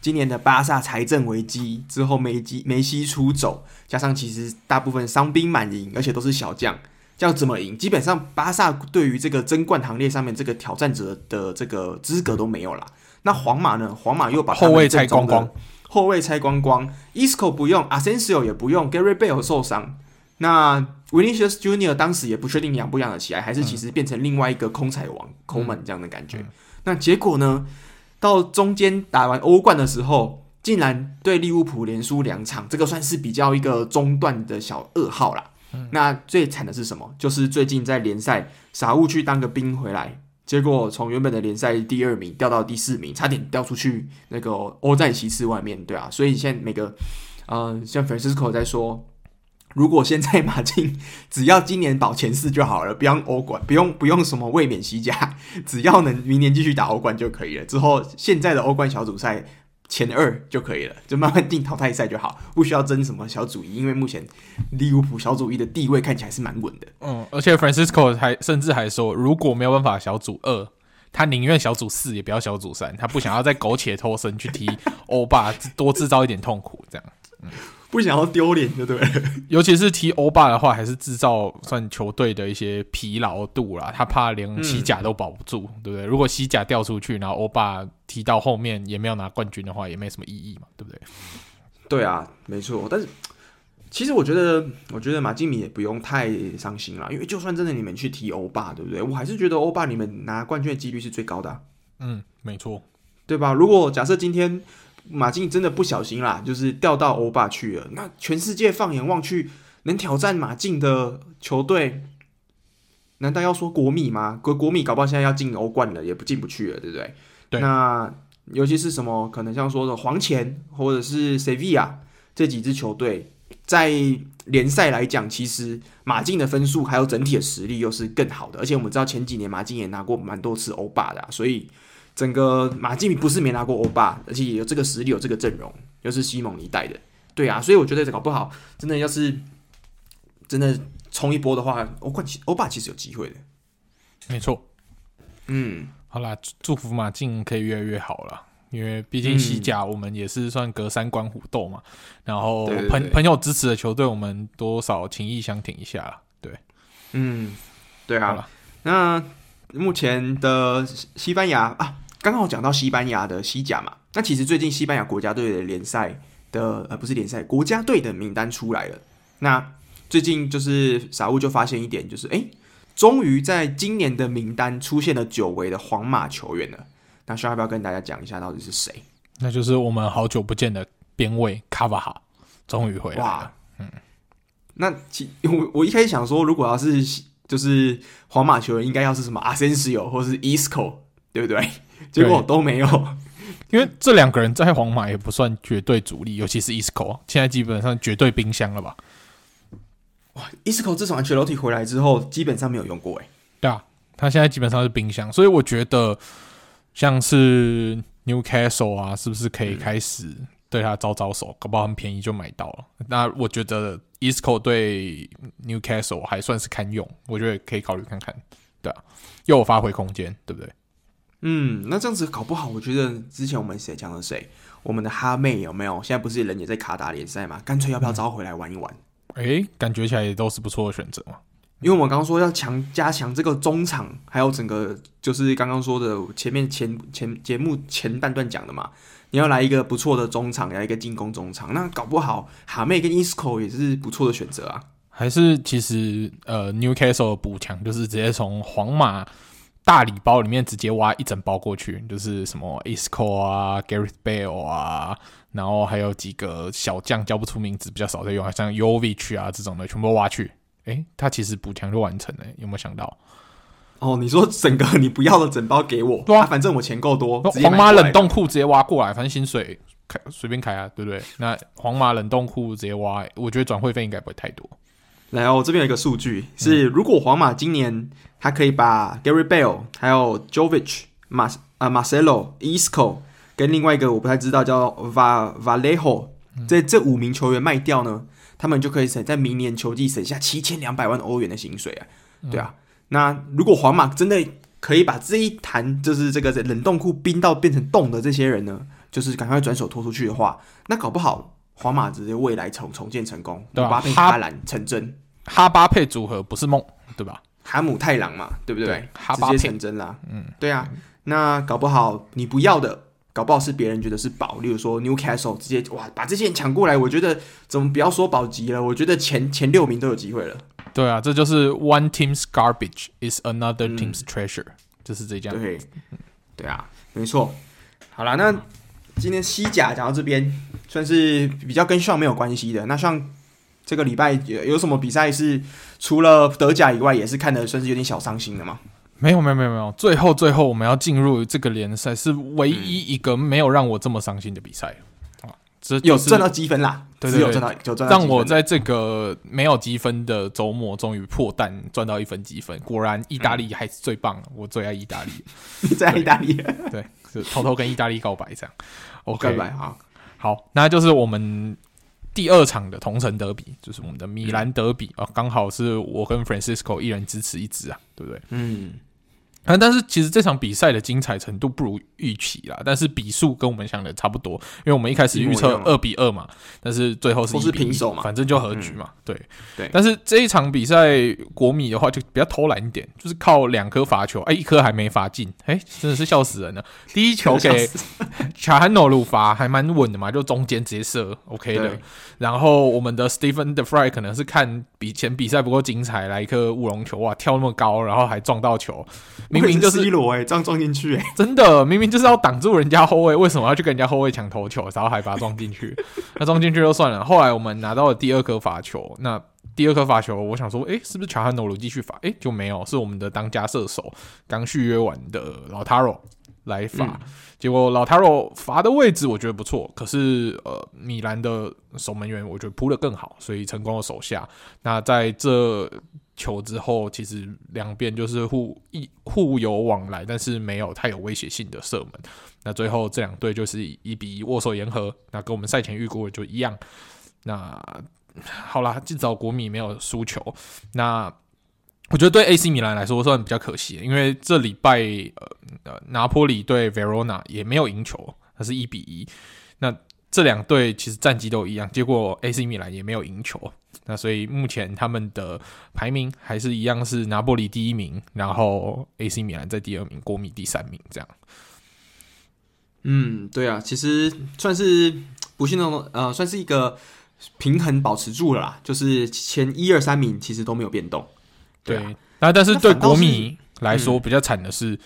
今年的巴萨财政危机之后，梅基梅西出走，加上其实大部分伤兵满营，而且都是小将，这样怎么赢？基本上巴萨对于这个争冠行列上面这个挑战者的这个资格都没有啦。那皇马呢？皇马又把
后卫拆光光，
后卫拆光光，Isco 不用，Asensio 也不用，Gareth Bale 受伤，那 Vinicius Junior 当时也不确定养不养得起来，还是其实变成另外一个空彩王，Coman 这样的感觉。那结果呢？到中间打完欧冠的时候，竟然对利物浦连输两场，这个算是比较一个中断的小噩耗啦。那最惨的是什么？就是最近在联赛，傻物去当个兵回来，结果从原本的联赛第二名掉到第四名，差点掉出去那个欧战席次外面，对啊。所以现在每个，呃，像 Francisco 在说。如果现在马竞只要今年保前四就好了，不用欧冠，不用不用什么卫冕西甲，只要能明年继续打欧冠就可以了。之后现在的欧冠小组赛前二就可以了，就慢慢定淘汰赛就好，[laughs] 不需要争什么小组一，因为目前利物浦小组一的地位看起来是蛮稳的。
嗯，而且 Francisco 还甚至还说，如果没有办法小组二，他宁愿小组四也不要小组三，他不想要再苟且偷生去踢欧巴，[laughs] 多制造一点痛苦这样。嗯。
不想要丢脸，就对了。[laughs]
尤其是踢欧巴的话，还是制造算球队的一些疲劳度啦。他怕连西甲都保不住，嗯、对不对？如果西甲掉出去，然后欧巴踢到后面也没有拿冠军的话，也没什么意义嘛，对不对？
对啊，没错。但是其实我觉得，我觉得马竞米也不用太伤心啦，因为就算真的你们去踢欧巴，对不对？我还是觉得欧巴你们拿冠军的几率是最高的啊。
嗯，没错，
对吧？如果假设今天。马竞真的不小心啦，就是掉到欧霸去了。那全世界放眼望去，能挑战马竞的球队，难道要说国米吗？国国米搞不好现在要进欧冠了，也不进不去了，对不对？
对。
那尤其是什么可能像说的黄潜或者是塞维亚这几支球队，在联赛来讲，其实马竞的分数还有整体的实力又是更好的。而且我们知道前几年马竞也拿过蛮多次欧霸的啊，所以。整个马竞不是没拿过欧霸，而且也有这个实力，有这个阵容，又是西蒙尼带的，对啊，所以我觉得搞不好，真的要是真的冲一波的话，欧冠其欧霸其实有机会的，
没错。嗯，好啦，祝福马竞可以越来越好了，因为毕竟西甲我们也是算隔三观虎斗嘛，嗯、然后朋朋友支持的球队，我们多少情谊相挺一下，对，
嗯，对啊，那目前的西班牙啊。刚刚我讲到西班牙的西甲嘛，那其实最近西班牙国家队的联赛的呃不是联赛国家队的名单出来了。那最近就是傻物就发现一点，就是哎，终于在今年的名单出现了久违的皇马球员了。那需要不要跟大家讲一下到底是谁？
那就是我们好久不见的边卫卡瓦哈，终于回来了。哇嗯，
那其我我一开始想说，如果要是就是皇马球员，应该要是什么阿森西奥或是伊斯科，对不对？[laughs] 结果都没有，
因为这两个人在皇马也不算绝对主力，尤其是 Isco，，现在基本上绝对冰箱了吧？
哇，Isco 自从安切洛蒂回来之后，基本上没有用过哎。
对啊，他现在基本上是冰箱，所以我觉得像是 Newcastle 啊，是不是可以开始对他招招手？搞不好很便宜就买到了。那我觉得 Isco 对 Newcastle 还算是堪用，我觉得可以考虑看看。对啊，又有发挥空间，对不对？
嗯，那这样子搞不好，我觉得之前我们谁讲了谁，我们的哈妹有没有？现在不是人也在卡达联赛嘛？干脆要不要招回来玩一玩？
哎、欸，感觉起来也都是不错的选择嘛。
因为我们刚刚说要强加强这个中场，还有整个就是刚刚说的前面前前节目前半段讲的嘛，你要来一个不错的中场，来一个进攻中场，那搞不好哈妹跟 Isco 也是不错的选择啊。
还是其实呃，Newcastle 的补强就是直接从皇马大礼包里面直接挖一整包过去，就是什么 Isco 啊，Gareth Bale 啊，然后还有几个小将叫不出名字，比较少在用，好像 Jovic 啊这种的，全部挖去。诶，他其实补强就完成了，有没有想到？
哦，你说整个你不要的整包给我，对啊，反正我钱够多，
皇马冷冻库直接挖过来，反正薪水开随便开啊，对不对？那皇马冷冻库直接挖，我觉得转会费应该不会太多。
来哦，这边有一个数据是，如果皇马今年他可以把 Gary Bale 还有 Jovic、马啊 Marcelo、Isco 跟另外一个我不太知道叫 Va Vallejo 这这五名球员卖掉呢？他们就可以省在明年球季省下七千两百万欧元的薪水啊，对啊。那如果皇马真的可以把这一坛就是这个冷冻库冰到变成冻的这些人呢，就是赶快转手拖出去的话，那搞不好皇马直接未来重重建成功，对吧？巴佩哈兰成真，
哈巴佩组合不是梦，对吧？
哈姆太郎嘛，对不对？
对哈巴佩
直接成真啦，嗯，对啊。那搞不好你不要的。搞不好是别人觉得是宝，例如说 Newcastle 直接哇把这些人抢过来，我觉得怎么不要说保级了？我觉得前前六名都有机会了。
对啊，这就是 One team's garbage is another team's treasure，、嗯、就是这样。
对，对啊，没错。好了，那今天西甲讲到这边，算是比较跟上没有关系的。那像这个礼拜有有什么比赛是除了德甲以外，也是看的算是有点小伤心的吗？
没有没有没有没有，最后最后我们要进入这个联赛，是唯一一个没有让我这么伤心的比赛啊！这、就是、
有赚到积分啦，对，对，对，有赚到，有赚到。
让我在这个没有积分的周末，终于破蛋赚到一分积分。果然，意大利还是最棒的，我最爱意大利。
你 [laughs] 最爱意大利？
对，是偷偷跟意大利告白这样。OK，
好，
好，那就是我们第二场的同城德比，就是我们的米兰德比啊，刚好是我跟 Francisco 一人支持一支啊，对不对？嗯。啊，但是其实这场比赛的精彩程度不如预期啦，但是比数跟我们想的差不多，因为我们一开始预测二比二嘛，但是最后是一
平手嘛，
反正就和局嘛，嗯、对
对。
但是这一场比赛国米的话就比较偷懒一点，就是靠两颗罚球，哎，一颗还没罚进，哎，真的是笑死人了。第一球给 [laughs] 查汉诺鲁罚还蛮稳的嘛，就中间直接射，OK 的。然后我们的 Stephen De Fry 可能是看比前比赛不够精彩，来一颗乌龙球，哇，跳那么高，然后还撞到球。明明就是
一罗哎，这样撞进去哎，
真的明明就是要挡住人家后卫，[laughs] 为什么要去跟人家后卫抢头球，然后还把他撞进去？[laughs] 那撞进去就算了。后来我们拿到了第二颗罚球，那第二颗罚球，我想说，哎，是不是乔汉诺鲁继续罚？哎，就没有，是我们的当家射手刚续约完的老塔罗来罚。嗯、结果老塔罗罚的位置我觉得不错，可是呃，米兰的守门员我觉得扑得更好，所以成功的守下。那在这。球之后，其实两边就是互一互有往来，但是没有太有威胁性的射门。那最后这两队就是一比一握手言和，那跟我们赛前预估的就一样。那好啦，至少国米没有输球。那我觉得对 AC 米兰来说算比较可惜，因为这礼拜呃呃拿坡里对 Verona 也没有赢球，它是一比一。那这两队其实战绩都一样，结果 AC 米兰也没有赢球。那所以目前他们的排名还是一样，是拿波里第一名，然后 AC 米兰在第二名，国米第三名，这样。
嗯，对啊，其实算是不幸中呃，算是一个平衡保持住了啦，就是前一二三名其实都没有变动。对啊，
那、啊、但是对国米来说比较惨的是。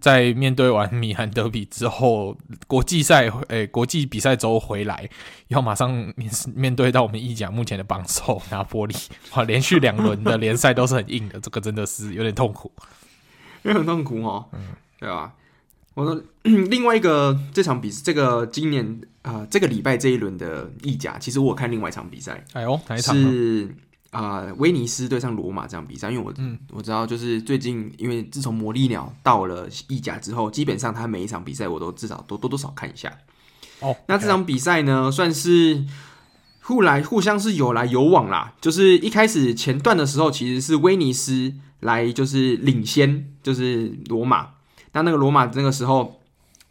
在面对完米兰德比之后，国际赛诶、欸，国际比赛周回来，要马上面面对到我们意甲目前的榜首拿玻里，哇，连续两轮的 [laughs] 联赛都是很硬的，这个真的是有点痛苦，[laughs]
有点痛苦哦。嗯，对吧？我说另外一个这场比赛，这个今年啊、呃，这个礼拜这一轮的意甲，其实我有看另外一场比赛，
哎呦，哪一场？
是。啊、呃，威尼斯对上罗马这场比赛，因为我、嗯、我知道，就是最近，因为自从魔力鸟到了意甲之后，基本上他每一场比赛我都至少都多多少看一下。哦，那这场比赛呢，算是互来互相是有来有往啦。就是一开始前段的时候，其实是威尼斯来就是领先，就是罗马。那那个罗马那个时候。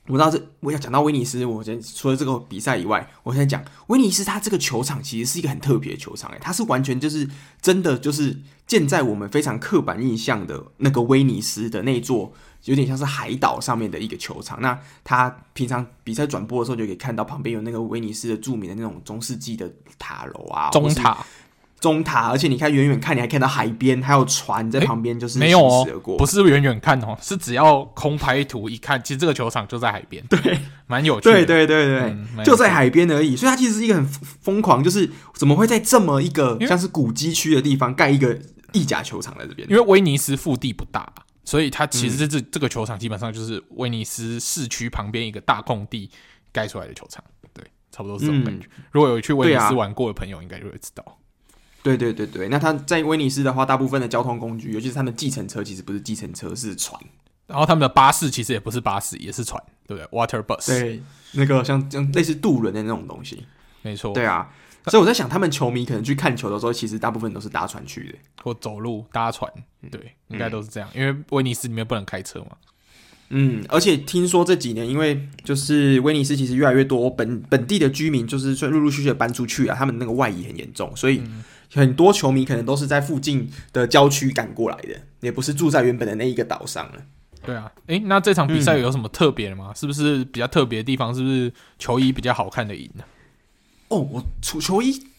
我知道这，我要讲到威尼斯，我先除了这个比赛以外，我先讲威尼斯，它这个球场其实是一个很特别的球场，诶，它是完全就是真的就是建在我们非常刻板印象的那个威尼斯的那座有点像是海岛上面的一个球场。那它平常比赛转播的时候，就可以看到旁边有那个威尼斯的著名的那种中世纪的塔楼啊，
钟塔。
钟塔，而且你看远远看，你还看到海边，还有船在旁边，就是
没有哦，不是远远看哦，是只要空拍图一看，其实这个球场就在海边，
对，
蛮有趣的，
对对对对，嗯、就在海边而已，所以它其实是一个很疯狂，就是怎么会在这么一个像是古迹区的地方盖一个意甲球场在这边？
因为威尼斯腹地不大，所以它其实这、嗯、这个球场基本上就是威尼斯市区旁边一个大空地盖出来的球场，对，差不多是这种感觉。嗯、如果有去威尼斯玩过的朋友，应该就会知道。
对对对对，那他在威尼斯的话，大部分的交通工具，尤其是他们的计程车，其实不是计程车，是船。
然后他们的巴士其实也不是巴士，也是船，对不对？Water bus。
对，那个像像类似渡轮的那种东西。
没错。
对啊，所以我在想，他们球迷可能去看球的时候，其实大部分都是搭船去的，
或走路搭船。对，应该都是这样，嗯、因为威尼斯里面不能开车嘛。
嗯，而且听说这几年，因为就是威尼斯其实越来越多本本地的居民，就是陆陆续续的搬出去啊，他们那个外移很严重，所以。嗯很多球迷可能都是在附近的郊区赶过来的，也不是住在原本的那一个岛上了。
对啊，诶、欸，那这场比赛有什么特别的吗？嗯、是不是比较特别的地方？是不是球衣比较好看的赢呢？
哦，我出球衣。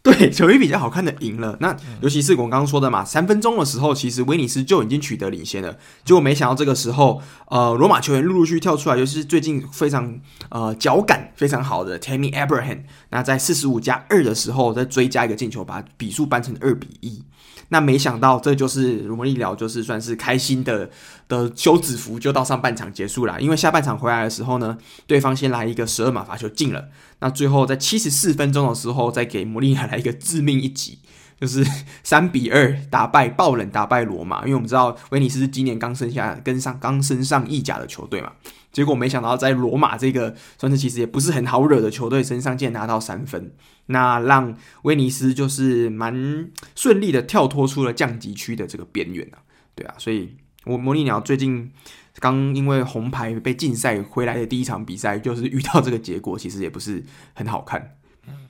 [laughs] 对，球衣比较好看的赢了。那尤其是我刚刚说的嘛，三分钟的时候，其实威尼斯就已经取得领先了。结果没想到这个时候，呃，罗马球员陆陆续续跳出来，尤其是最近非常呃脚感非常好的 Tammy Abraham，那在四十五加二的时候再追加一个进球，把比数扳成二比一。那没想到，这就是我们一聊，就是算是开心的的休止符，就到上半场结束了。因为下半场回来的时候呢，对方先来一个十二码罚球进了，那最后在七十四分钟的时候，再给摩利亚来一个致命一击，就是三比二打败爆冷打败罗马。因为我们知道威尼斯是今年刚升下跟上刚升上意甲的球队嘛。结果没想到，在罗马这个算是其实也不是很好惹的球队身上，竟然拿到三分，那让威尼斯就是蛮顺利的跳脱出了降级区的这个边缘啊。对啊，所以我魔力鸟最近刚因为红牌被禁赛回来的第一场比赛，就是遇到这个结果，其实也不是很好看。
嗯，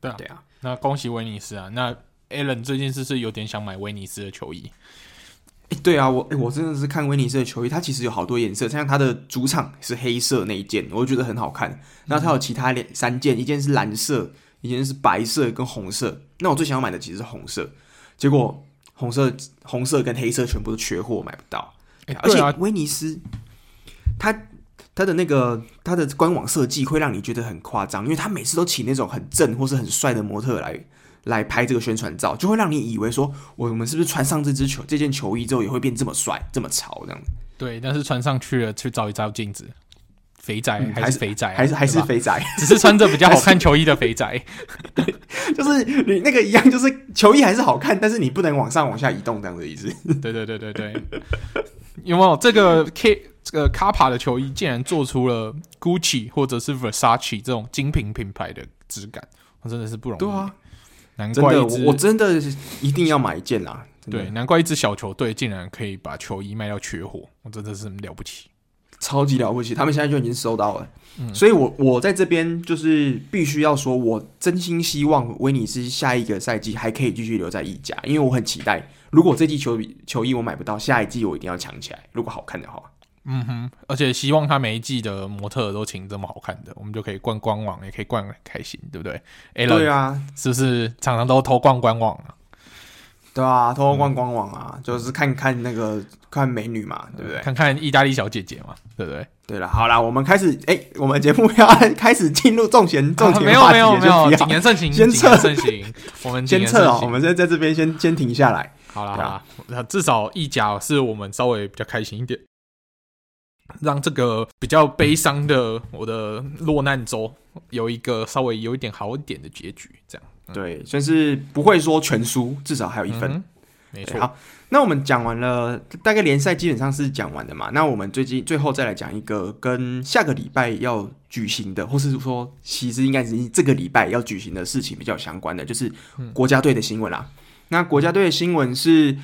对啊，对啊。那恭喜威尼斯啊！那 Alan 最近是不是有点想买威尼斯的球衣？
哎，对啊，我哎，我真的是看威尼斯的球衣，它其实有好多颜色，像它的主场是黑色那一件，我就觉得很好看。然后它有其他两三件，一件是蓝色，一件是白色跟红色。那我最想要买的其实是红色，结果红色、红色跟黑色全部都缺货，买不到。啊、而且威尼斯，它它的那个它的官网设计会让你觉得很夸张，因为它每次都请那种很正或是很帅的模特来。来拍这个宣传照，就会让你以为说，我们是不是穿上这支球这件球衣之后也会变这么帅、这么潮这样子？
对，但是穿上去了，去照一照镜子，肥宅还是肥仔、啊，
还是还是肥仔，
只是穿着比较好看球衣的肥仔。
对，就是你那个一样，就是球衣还是好看，但是你不能往上往下移动这样的意思。
对对对对对，有没有这个 K 这个 Kappa 的球衣竟然做出了 Gucci 或者是 Versace 这种精品品牌的质感，我真的是不容易。对啊。难怪一支，
我真的一定要买一件啦！
对，难怪一支小球队竟然可以把球衣卖到缺货，我真的是了不起，
超级了不起！他们现在就已经收到了，嗯、所以我我在这边就是必须要说，我真心希望威尼斯下一个赛季还可以继续留在意甲，因为我很期待，如果这季球球衣我买不到，下一季我一定要抢起来，如果好看的话。
嗯哼，而且希望他每一季的模特都请这么好看的，我们就可以逛官网，也可以逛很开心，对不对？哎，对啊，是不是常常都偷逛官网啊？
对啊，偷偷逛官网啊，嗯、就是看看那个看美女嘛，对不对？
看看意大利小姐姐嘛，对不对？
对了，好啦，我们开始，哎，我们节目要开始进入重点，重点、啊、
没有没有没有，谨言慎行，先撤慎行，我们
先撤哦，我们先在这边先先停下来，
好了好了，那至少意甲是我们稍微比较开心一点。让这个比较悲伤的我的落难州有一个稍微有一点好一点的结局，这样、
嗯、对，算是不会说全输，至少还有一分，嗯、没错。好，那我们讲完了，大概联赛基本上是讲完的嘛。那我们最近最后再来讲一个跟下个礼拜要举行的，或是说其实应该是这个礼拜要举行的事情比较相关的，就是国家队的新闻啦。嗯、那国家队的新闻是。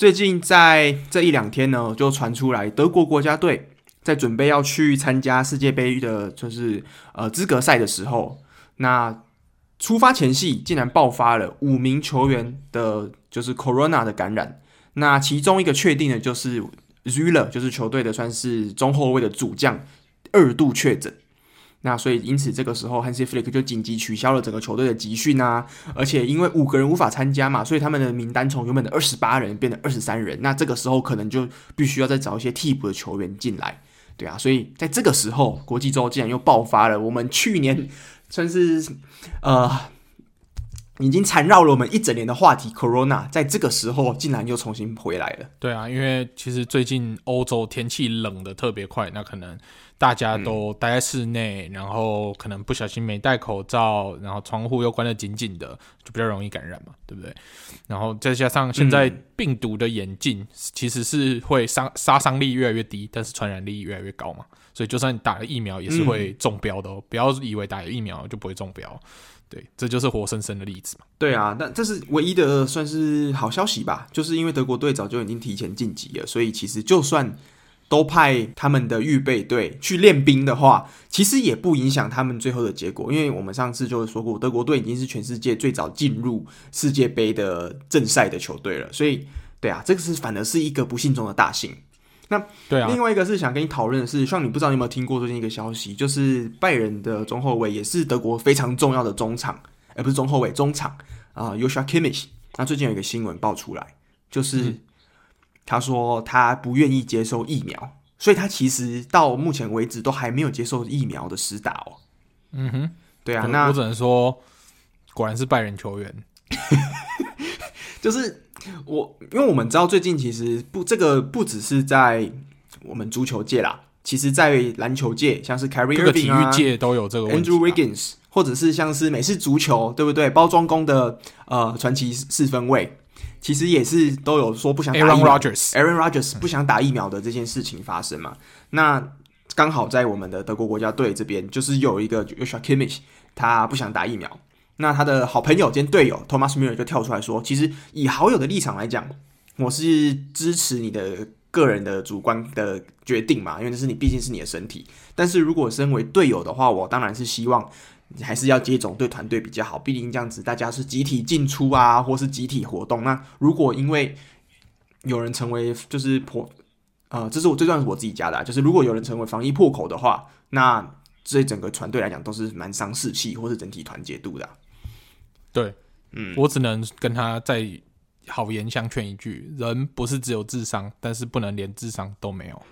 最近在这一两天呢，就传出来德国国家队在准备要去参加世界杯的，就是呃资格赛的时候，那出发前夕竟然爆发了五名球员的，就是 Corona 的感染。那其中一个确定的就是 Süle，就是球队的算是中后卫的主将，二度确诊。那所以，因此这个时候，Hansi Flick 就紧急取消了整个球队的集训啊，而且因为五个人无法参加嘛，所以他们的名单从原本的二十八人变成二十三人。那这个时候可能就必须要再找一些替补的球员进来，对啊，所以在这个时候，国际周竟然又爆发了我们去年 [laughs] 算是呃已经缠绕了我们一整年的话题 Corona，在这个时候竟然又重新回来了。
对啊，因为其实最近欧洲天气冷的特别快，那可能。大家都待在室内，嗯，然后可能不小心没戴口罩，然后窗户又关得紧紧的，就比较容易感染嘛，对不对？然后再加上现在病毒的演进，其实是会伤杀伤力越来越低，但是传染力越来越高嘛，所以就算你打了疫苗也是会中标的哦，嗯，不要以为打了疫苗就不会中标，对，这就是活生生的例子嘛。
对啊，但这是唯一的算是好消息吧，就是因为德国队早就已经提前晋级了，所以其实就算。都派他们的预备队去练兵的话，其实也不影响他们最后的结果，因为我们上次就说过，德国队已经是全世界最早进入世界杯的正赛的球队了，所以，对啊，这个是反而是一个不幸中的大幸。那对啊，另外一个是想跟你讨论的是，像你不知道你有没有听过最近一个消息，就是拜仁的中后卫也是德国非常重要的中场，而不是中后卫，中场啊，Joshua Kimmich。那最近有一个新闻爆出来，就是。嗯他说他不愿意接受疫苗，所以他其实到目前为止都还没有接受疫苗的施打哦。
嗯哼，
对啊，那
我只能说，果然是拜仁球员。[laughs]
就是我，因为我们知道最近其实不，这个不只是在我们足球界啦，其实在篮球界，像是 Kyrie Irving 啊，
体育界都有这个问题。
Andrew Wiggins，或者是像是美式足球，对不对？包装工的呃传奇四分卫。其实也是都有说不想打疫苗
Aaron Rodgers，Aaron
Rodgers 不想打疫苗的这件事情发生嘛？那刚好在我们的德国国家队这边，就是有一个 Joshua Kimmich，他不想打疫苗。那他的好朋友兼队友 Thomas Müller 就跳出来说：“其实以好友的立场来讲，我是支持你的个人的主观的决定嘛，因为这是你毕竟是你的身体。但是如果身为队友的话，我当然是希望。”你还是要接种对团队比较好，毕竟这样子大家是集体进出啊，或是集体活动。那如果因为有人成为就是破，呃，这是我这段是我自己加的啊，就是如果有人成为防疫破口的话，那这整个团队来讲都是蛮伤士气或是整体团结度的啊。
对，嗯，我只能跟他再好言相劝一句：人不是只有智商，但是不能连智商都没有，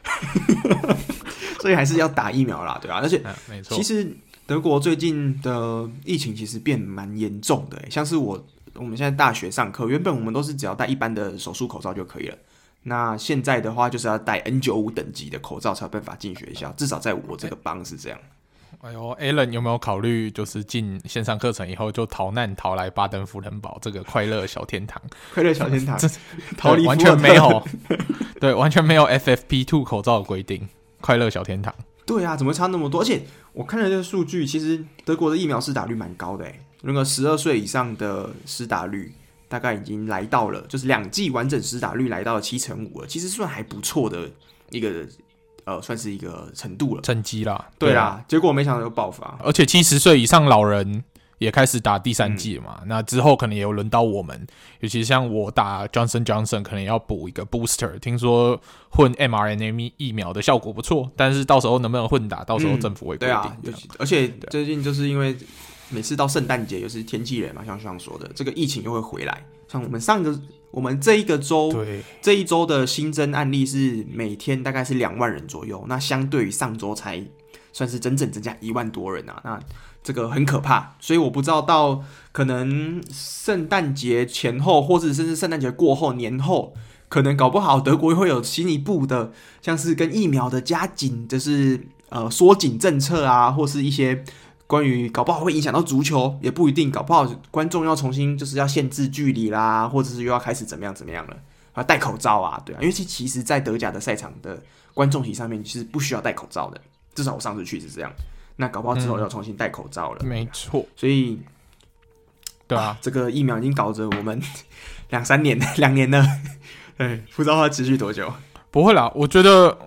[laughs]
所以还是要打疫苗啦，对吧？而且，[laughs]
嗯，没错，
其实。德国最近的疫情其实变蛮严重的，像是我我们现在大学上课，原本我们都是只要戴一般的手术口罩就可以了，那现在的话就是要戴 N 九五等级的口罩才有办法进学校，至少在我这个邦是这样。
哎呦，Alan 有没有考虑就是进线上课程以后就逃难逃来巴登符腾堡这个快乐小天堂？[laughs]
快乐小天堂，[laughs]
逃离完全没有，对，完全没有 FFP two 口罩的规定，快乐小天堂。
对啊，怎么差那么多？而且我看了这个数据，其实德国的疫苗施打率蛮高的诶，那个十二岁以上的施打率大概已经来到了，就是两剂完整施打率来到了七成五了，其实算还不错的一个呃，算是一个程度了，
成绩啦。
对啊，结果没想到有爆发，
而且七十岁以上老人。也开始打第三季了嘛、嗯？那之后可能也有轮到我们，尤其像我打 Johnson Johnson，可能要补一个 booster。听说混 mRNA 疫苗的效果不错，但是到时候能不能混打，到时候政府会规定、嗯。对啊，
而且最近就是因为每次到圣诞节，又是天气冷嘛，像像说的，这个疫情又会回来。像我们上个我们这一个周，对这一周的新增案例是每天大概是两万人左右，那相对于上周才算是整整增加一万多人啊，那。这个很可怕，所以我不知道到可能圣诞节前后，或者甚至圣诞节过后年后，可能搞不好德国会有新一步的，像是跟疫苗的加紧，就是呃缩紧政策啊，或是一些关于搞不好会影响到足球，也不一定，搞不好观众要重新就是要限制距离啦，或者是又要开始怎么样怎么样了啊，戴口罩啊，对啊，因为其其实，在德甲的赛场的观众席上面，其实不需要戴口罩的，至少我上次去是这样。那搞不好之后要重新戴口罩了。
嗯、没错，
所以，对啊，这个疫苗已经搞着我们 [laughs] 两三年、[laughs] 两年了。[laughs] 对，不知道它持续多久。
不会啦，我觉得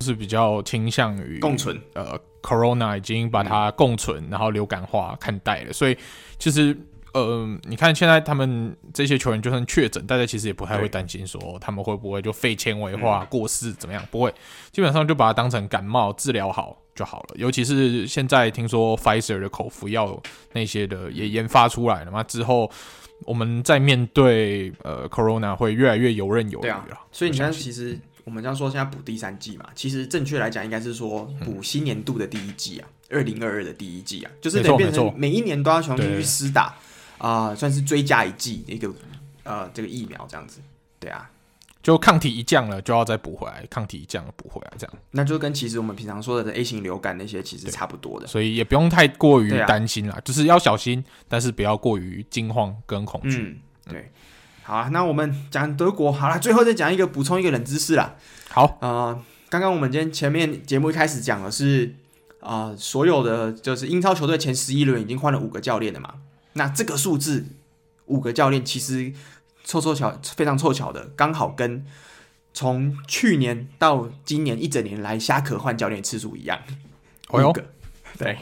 是比较倾向于
共存。
呃，Corona 已经把它共存，然后流感化看待了，所以其实。呃，你看现在他们这些球员就算确诊，大家其实也不太会担心说他们会不会就肺纤维化过世怎么样，不会，基本上就把它当成感冒治疗好就好了。尤其是现在听说 Pfizer 的口服药那些的也研发出来了嘛，之后我们在面对呃 Corona 会越来越游刃有余了。
所以你看，其实我们这样说现在补第三季嘛，其实正确来讲应该是说补新年度的第一季啊，二零二二的第一季啊，就是得变成每一年都要重新去施打。啊、呃，算是追加一季一个呃这个疫苗这样子，对啊，
就抗体一降了就要再补回来，抗体一降了补回来这样，
那就跟其实我们平常说的 A 型流感那些其实差不多的，
所以也不用太过于担心啦，啊、就是要小心，但是不要过于惊慌跟恐惧。
嗯，对，好啊，那我们讲德国好了，最后再讲一个补充一个冷知识啦。
好，
呃，刚刚我们今天前面节目一开始讲的是啊、呃，所有的就是英超球队前十一轮已经换了五个教练了嘛。那这个数字五个教练其实凑凑巧非常凑巧的，刚好跟从去年到今年一整年来虾壳换教练次数一样。
哦哟，
对，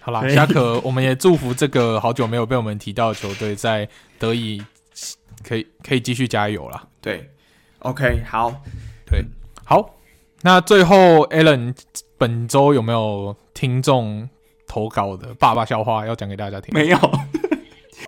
好啦，虾壳，我们也祝福这个好久没有被我们提到的球队在得以可以可以继续加油啦。
对，OK，好，
对，好。那最后，Alan 本周有没有听众投稿的爸爸笑话要讲给大家听？
没有。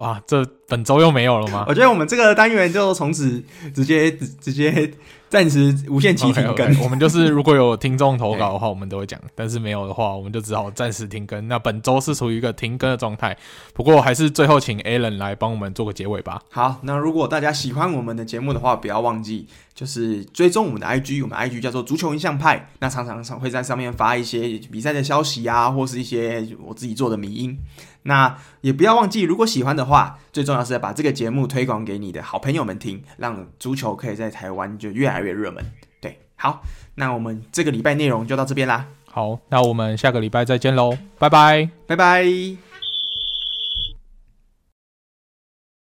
哇，这本周又没有了吗？
我觉得我们这个单元就从此直接直接暂时无限期停更。
Okay, okay. 我们就是如果有听众投稿的话，[laughs] 我们都会讲；但是没有的话，我们就只好暂时停更。那本周是处于一个停更的状态。不过还是最后请 Alan 来帮我们做个结尾吧。
好，那如果大家喜欢我们的节目的话，不要忘记就是追踪我们的 IG，我们 IG 叫做足球印象派。那常常常会在上面发一些比赛的消息啊，或是一些我自己做的迷因。那也不要忘记，如果喜欢的话，最重要是要把这个节目推广给你的好朋友们听，让足球可以在台湾就越来越热门。对，好，那我们这个礼拜内容就到这边啦。
好，那我们下个礼拜再见喽，拜拜，
拜拜。